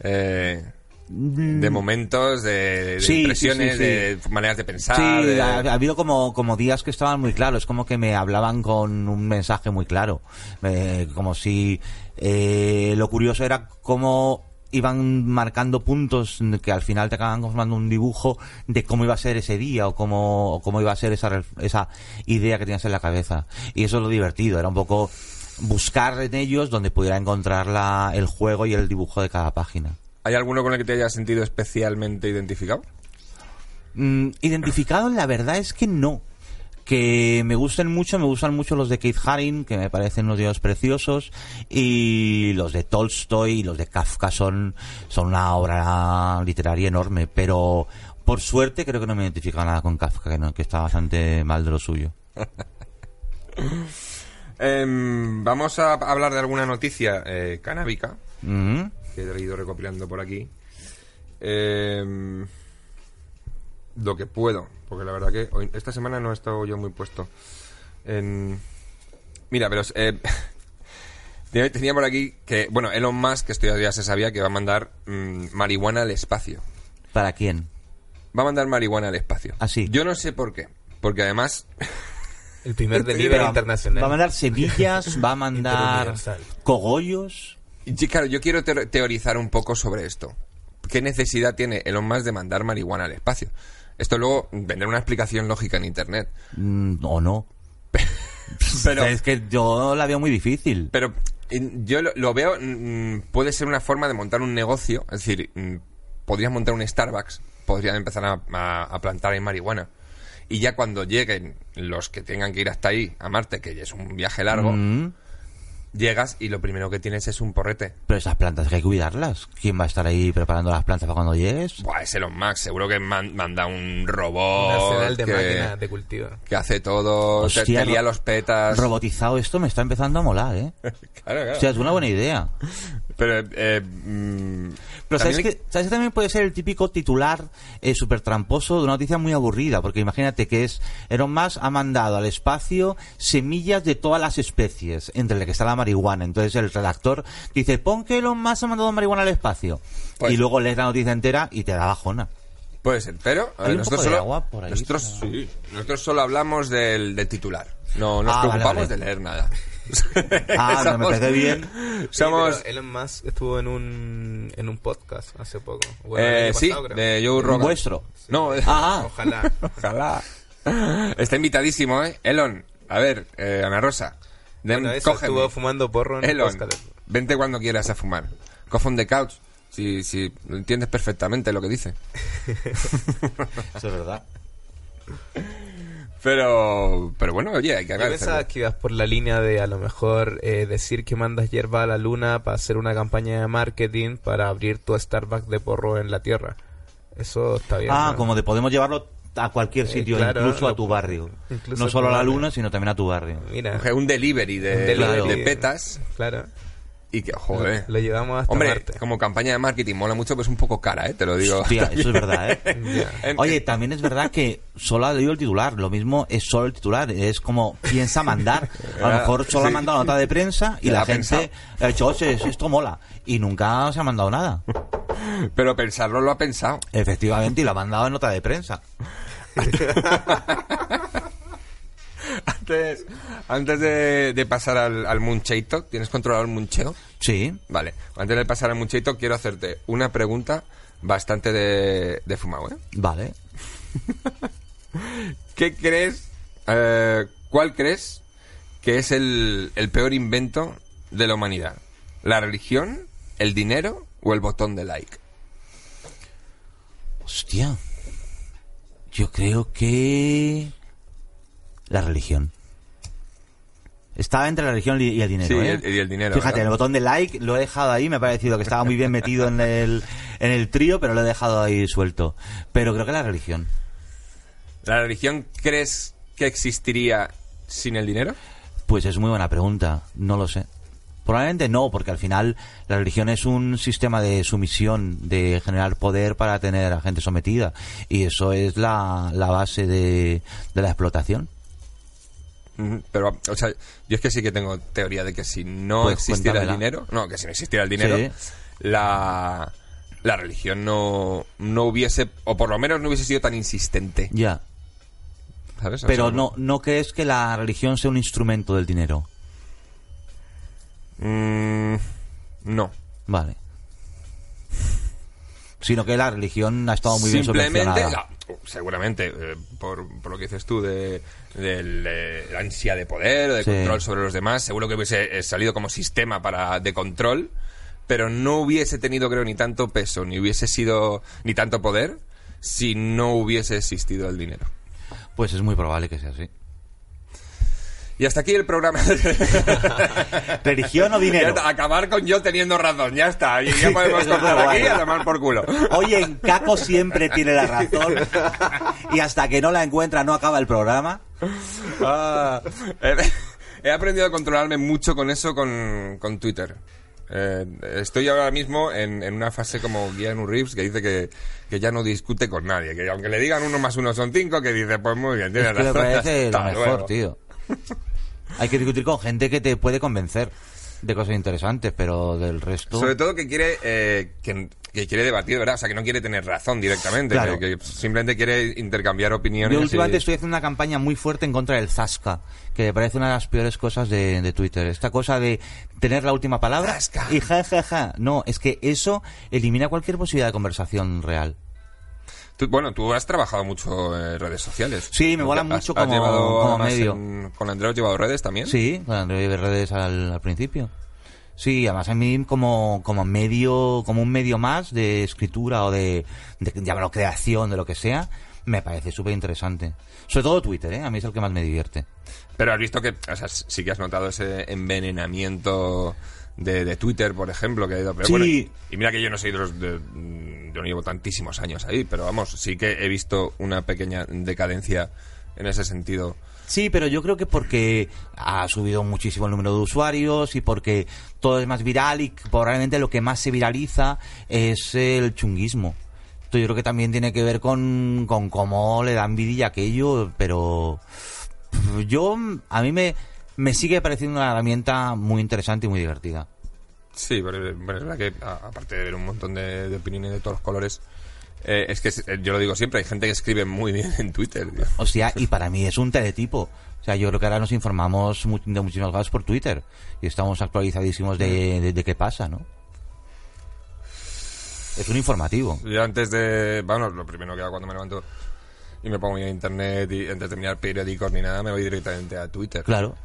Eh, de momentos, de, de Mm. Sí, impresiones, sí, sí, sí. de maneras de pensar. Sí, de- ha, ha habido como, como días que estaban muy claros, como que me hablaban con un mensaje muy claro, Eh, como si eh, lo curioso era cómo iban marcando puntos que al final te acaban formando un dibujo de cómo iba a ser ese día o cómo, o cómo iba a ser esa, esa idea que tenías en la cabeza. Y eso es lo divertido, era un poco buscar en ellos donde pudiera encontrar la, el juego y el dibujo de cada página. ¿Hay alguno con el que te hayas sentido especialmente identificado? Mm, identificado, la verdad es que no. Que me gusten mucho, me gustan mucho los de Keith Haring, que me parecen unos dios preciosos, y los de Tolstoy y los de Kafka son, son una obra literaria enorme, pero por suerte creo que no me identifica nada con Kafka, que, no, que está bastante mal de lo suyo. Em, vamos a hablar de alguna noticia eh, canábica Mm, que he ido recopilando por aquí. Em, lo que puedo, porque la verdad que hoy, esta semana no he estado yo muy puesto en... Mira, pero eh, tenía- por aquí que, bueno, Elon Musk, que esto ya, se sabía, que va a mandar mm, marihuana al espacio. ¿Para quién? Va a mandar marihuana al espacio. Ah, sí. Yo no sé por qué, porque además... El primer delivery internacional. Va a mandar semillas, va a mandar cogollos. Y, claro, yo quiero te- teorizar un poco sobre esto. ¿Qué necesidad tiene Elon Musk de mandar marihuana al espacio? Esto luego vendrá una explicación lógica en Internet. Mm, o no. Pero, es que yo la veo muy difícil. pero mm, yo lo, lo veo, mm, puede ser una forma de montar un negocio. Es decir, mm, podrías montar un Starbucks, podrían empezar a, a- a plantar ahí marihuana. Y ya cuando lleguen los que tengan que ir hasta ahí, a Marte, que ya es un viaje largo, Mm. Llegas y lo primero que tienes es un porrete. Pero esas plantas hay que cuidarlas. ¿Quién va a estar ahí preparando las plantas para cuando llegues? Buah, es Elon Musk, seguro que man- manda un Un robot arsenal de que, máquinas de cultivo. que hace todo, Hostia, te lía los petas. Robotizado esto me está empezando a molar, ¿eh? Claro, claro. O sea, es una buena idea. Pero, eh, mm, Pero ¿sabes que, ¿sabes que también puede ser el típico titular eh, súper tramposo de una noticia muy aburrida? Porque imagínate que es Elon Musk ha mandado al espacio semillas de todas las especies, entre las que está la marihuana. Entonces el redactor dice, pon que Elon Musk ha mandado marihuana al espacio. Pues- y luego lees la noticia entera y te da bajona. Puede ser, pero a ver, nosotros, poco de solo, agua por ahí nosotros, sí, nosotros solo hablamos del, del titular. No nos Ah, vale, preocupamos vale. de leer nada. Ah, no, me Somos- parece bien. Somos... Sí, Elon Musk estuvo en un, en un podcast hace poco. Bueno, eh, sí, pasado, de Joe Rogan. Vuestro. No, Ah, Ojalá. ojalá. Está invitadísimo, ¿eh? Elon, a ver, eh, Ana Rosa. Den, Bueno, eso, estuvo fumando porro en Elon, vente cuando quieras a fumar. On the couch. Si, si lo entiendes perfectamente lo que dice. eso es verdad. Pero, pero bueno, oye, hay que agradecerlo. que ibas por la línea de a lo mejor eh, decir que mandas hierba a la luna para hacer una campaña de marketing para abrir tu Starbucks de porro en la Tierra. Eso está bien. Ah, ¿no? como de podemos llevarlo a cualquier Eh, sitio, claro, incluso a tu barrio. No solo a la luna, sino también a tu barrio. Mira, Un delivery de, un delivery de petas Claro. Y que, joder. Lo llevamos hasta Hombre, Marte. como campaña de marketing mola mucho, pero es un poco cara, ¿eh? Te lo digo. Hostia, eso es verdad, ¿eh? Oye, también es verdad que solo ha leído el titular. Lo mismo es solo el titular. Es como piensa mandar. A lo mejor solo ha mandado nota de prensa y la ha gente ha dicho, oye, esto mola. Y nunca se ha mandado nada. Pero pensarlo lo ha pensado. Efectivamente, y lo ha mandado en nota de prensa. Antes, antes de, de pasar al, al muncheito, ¿tienes controlado el muncheo? Sí. Vale, antes de pasar al muncheito, quiero hacerte una pregunta bastante de, de fumado, ¿eh? Vale. ¿Qué crees, eh, cuál crees que es el, el peor invento de la humanidad? ¿La religión, el dinero o el botón de like? Hostia. Yo creo que... La religión. Estaba entre la religión y el dinero, Sí, ¿eh? y el dinero, Fíjate, ¿verdad? el botón de like lo he dejado ahí, me ha parecido que estaba muy bien metido en el, en el trío, pero lo he dejado ahí suelto. Pero creo que la religión. ¿La religión crees que existiría sin el dinero? Pues es muy buena pregunta, no lo sé. Probablemente no, porque al final la religión es un sistema de sumisión, de generar poder para tener a gente sometida. Y eso es la, la base de, de la explotación. Pero, o sea, yo es que sí que tengo teoría de que si no Pues existiera el dinero, no, que si no existiera el dinero, Sí. la, la religión no, no hubiese, o por lo menos no hubiese sido tan insistente, Ya. ¿sabes? O Pero sea, no, no crees que la religión sea un instrumento del dinero. Mm, no. Vale. Sino que la religión ha estado muy bien la- seguramente, eh, por, por lo que dices tú, de, la ansia de poder, de Sí. control sobre los demás, seguro que hubiese eh, salido como sistema para de control, pero no hubiese tenido, creo, ni tanto peso, ni hubiese sido, ni tanto poder, si no hubiese existido el dinero. Pues es muy probable que sea así. Y hasta aquí el programa. ¿Religión o dinero? está, acabar con yo teniendo razón, ya está. Y ya podemos cortar aquí y a tomar por culo. Oye, en Caco siempre tiene la razón. Y hasta que no la encuentra no acaba el programa. Ah, he, he aprendido a controlarme mucho con eso con, con Twitter. Eh, estoy ahora mismo en, en una fase como Keanu Reeves que dice que, que ya no discute con nadie. Que aunque le digan uno más uno son cinco, que dice, pues muy bien, Que me razón. lo mejor, luego. tío. Hay que discutir con gente que te puede convencer de cosas interesantes, pero del resto... Sobre todo que quiere eh, que, que quiere debatir, ¿verdad? O sea, que no quiere tener razón directamente, Claro. que, que simplemente quiere intercambiar opiniones. Yo y- últimamente estoy haciendo una campaña muy fuerte en contra del Zasca, que me parece una de las peores cosas de, de Twitter. Esta cosa de tener la última palabra Zasca. y ja, ja, ja. No, es que eso elimina cualquier posibilidad de conversación real. Tú- bueno, tú has trabajado mucho en redes sociales. Sí, me mola Has- mucho has como- llevado, como además, medio. en- con Andrés has llevado redes también. Sí, con Android redes al, al principio. Sí, además a mí como, como medio, como un medio más de escritura o de, de llámalo creación, de lo que sea, me parece súper interesante. Sobre todo Twitter, ¿eh? A mí es el que más me divierte. Pero has visto que, o sea, sí que has notado ese envenenamiento de, de Twitter, por ejemplo, que ha ido. Pero Sí. bueno, y, y mira que yo no soy de los. de- mm, yo no llevo tantísimos años ahí, pero vamos, sí que he visto una pequeña decadencia en ese sentido. Sí, pero yo creo que porque ha subido muchísimo el número de usuarios y porque todo es más viral y probablemente lo que más se viraliza es el chunguismo. Esto yo creo que también tiene que ver con, con cómo le dan vidilla aquello, pero yo, a mí me, me sigue pareciendo una herramienta muy interesante y muy divertida. Sí, pero, pero es verdad que, a- aparte de ver un montón de, de opiniones de todos los colores, Eh, es que eh, yo lo digo siempre, hay gente que escribe muy bien en Twitter. tío. O sea, y para mí es un teletipo. O sea, yo creo que ahora nos informamos de muchísimas cosas por Twitter. Y estamos actualizadísimos de, de, de qué pasa, ¿no? Es un informativo. Yo antes de... Bueno, lo primero que hago cuando me levanto y me pongo en internet y antes de mirar periódicos ni nada, me voy directamente a Twitter. Claro.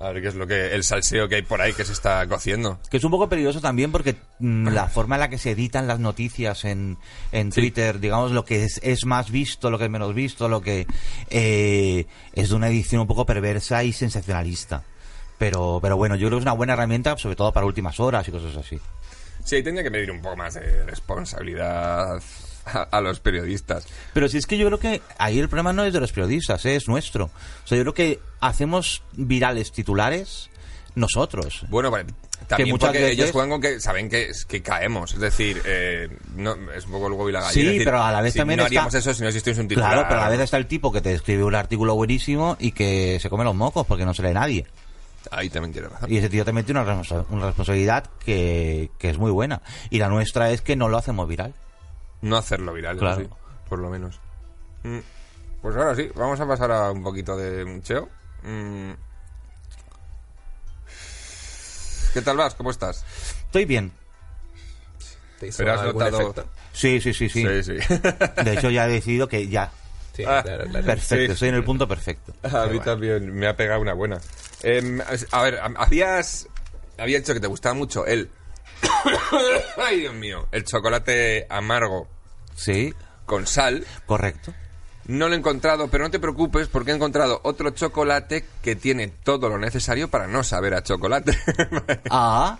A ver qué es lo que... El salseo que hay por ahí que se está cociendo. Que es un poco peligroso también porque mm, la forma en la que se editan las noticias en, en Sí. Twitter, digamos, lo que es, es más visto, lo que es menos visto, lo que eh, es de una edición un poco perversa y sensacionalista. Pero, pero bueno, yo creo que es una buena herramienta, sobre todo para últimas horas y cosas así. Sí, tendría que pedir un poco más de responsabilidad a, a los periodistas. Pero si es que yo creo que ahí el problema no es de los periodistas, ¿eh? es nuestro. O sea, yo creo que hacemos virales titulares nosotros. Bueno, vale, también muchas porque veces- ellos juegan con que saben que, que caemos. Es decir, eh, no, es un poco el y la gallina. Sí, decir, pero a la vez si también no está- haríamos eso si no existiese un titular. Claro, pero a la vez está el tipo que te escribe un artículo buenísimo y que se come los mocos porque no se lee nadie. Ahí también tienes razón. Y ese tío también tiene una, una responsabilidad que, que es muy buena. Y la nuestra es que no lo hacemos viral. No hacerlo viral, eso Claro. sí, por lo menos. Mm, Pues ahora sí, vamos a pasar a un poquito de mucheo. Mm. ¿Qué tal vas? ¿Cómo estás? Estoy bien. ¿Te hizo Pero has algún notado-? Sí, sí, sí, sí. sí. sí. De hecho, ya he decidido que ya. Sí, Ah, claro, claro. Perfecto, Sí. estoy en el punto perfecto. A mí también me ha pegado una buena. Em, a ver, habías... Había dicho que te gustaba mucho el... Ay, Dios mío. El chocolate amargo Sí, con sal. correcto. No lo he encontrado, pero no te preocupes porque he encontrado otro chocolate que tiene todo lo necesario para no saber a chocolate. Ah,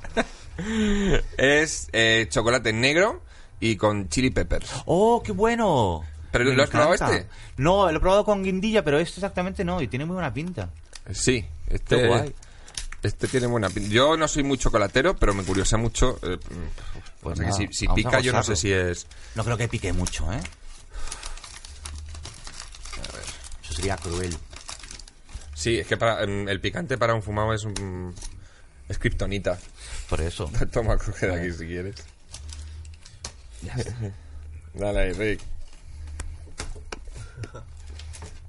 es eh, chocolate negro y con chili peppers. oh, qué bueno. ¿Pero lo has probado encanta. este? No, lo he probado con guindilla, pero este exactamente no. Y tiene muy buena pinta. Sí, Qué este, guay. Este tiene buena pinta. Yo no soy muy chocolatero, pero me curiosa mucho. eh, Pues que si, a pica, yo no sé si es. No creo que pique mucho, ¿eh? Eso sería cruel. Sí, es que para, em, el picante para un fumado es un. Es kriptonita. Por eso. Toma, coge de aquí si quieres. Dale ahí, Rick.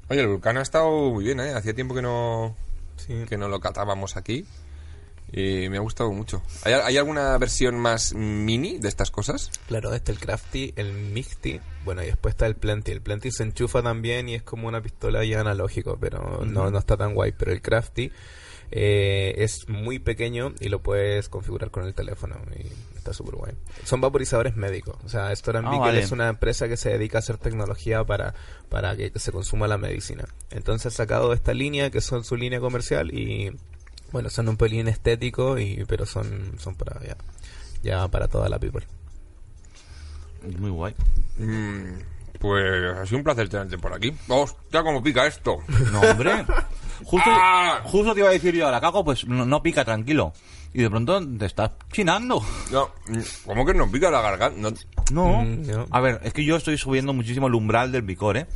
Oye, el vulcano ha estado muy bien, ¿eh? Hacía tiempo que no, Sí. que no lo catábamos aquí. Y me ha gustado mucho. ¿Hay, hay alguna versión más mini de estas cosas? Claro, este el Crafty, el Mixty, bueno, y después está el Plenty. El Plenty se enchufa también y es como una pistola ya analógico, pero no, no está tan guay. Pero el Crafty eh, es muy pequeño y lo puedes configurar con el teléfono y está súper guay. Son vaporizadores médicos, o sea, Storan Beacon vale. es una empresa que se dedica a hacer tecnología para, para que se consuma la medicina. Entonces ha sacado esta línea, que son su línea comercial y... Bueno, son un pelín estético, y, pero son, son para ya, ya para toda la people. Muy guay. Mm, pues ha sido un placer tenerte por aquí. ¡Hostia, cómo pica esto! No, hombre. Justo, ¡Ah! justo te iba a decir yo, la cago, pues no, no pica, tranquilo. Y de pronto te estás chinando. No, ¿Cómo que no pica la garganta? No, No. Mm. A ver, es que yo estoy subiendo muchísimo el umbral del picor, ¿eh?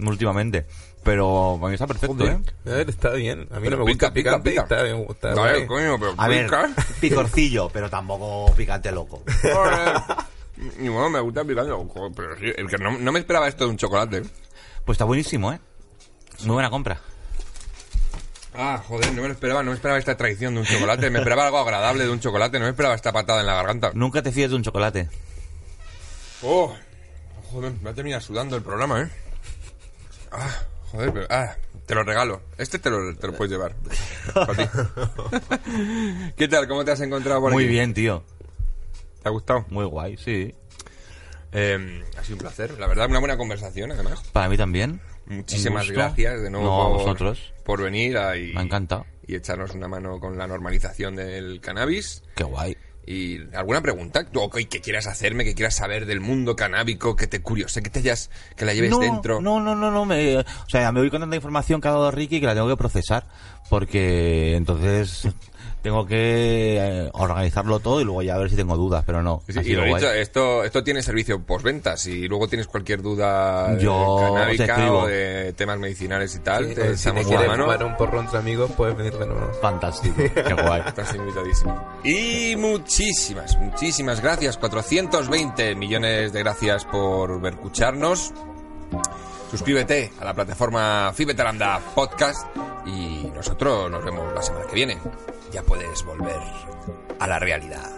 Últimamente. Pero para mí está perfecto, Joder. ¿eh? A ver, está bien. A mí Pero no me gusta pica, picante. pica, pica. Está bien, está a ver, coño, pero A ver, pica. picorcillo, pero tampoco picante loco. Y bueno, me gusta Pero sí, el que no, no me esperaba esto de un chocolate. Pues está buenísimo, ¿eh? Muy buena compra. Ah, joder, no me lo esperaba. No me esperaba esta traición de un chocolate. Me esperaba algo agradable de un chocolate. No me esperaba esta patada en la garganta. Nunca te fíes de un chocolate. Oh, joder, me va a terminar sudando el programa, ¿eh? Ah, joder, pero... Ah, te lo regalo. Este te lo, te lo puedes llevar. Para ti. ¿Qué tal? ¿Cómo te has encontrado por Muy aquí? bien, tío. ¿Te ha gustado? Muy guay, sí. Eh, ha sido un placer. La verdad, una buena conversación, además. Para mí también. Muchísimas gracias de nuevo No, por, vosotros. por venir a- y, Me ha encantado. y echarnos una mano con la normalización del cannabis. Qué guay. ¿Y alguna pregunta ok, que quieras hacerme, que quieras saber del mundo canábico, que te curiose, que te hayas, que la lleves no, dentro? No, no, no, no. Me, o sea, me voy con tanta información que ha dado Ricky que la tengo que procesar. Porque entonces tengo que eh, organizarlo todo y luego ya a ver si tengo dudas, pero no. Sí, y lo dicho, esto, esto tiene servicio postventa. Si luego tienes cualquier duda de Yo canábica o de temas medicinales y tal, Sí, te si echamos te una quieres mano. fumar un porro entre amigos, puedes venir de nuevo. Fantástico, qué guay. Estás invitadísimo. Y muchísimas, muchísimas gracias. 420 millones de gracias por escucharnos. Suscríbete a la plataforma Fibetalanda Podcast y nosotros nos vemos la semana que viene ya puedes volver a la realidad.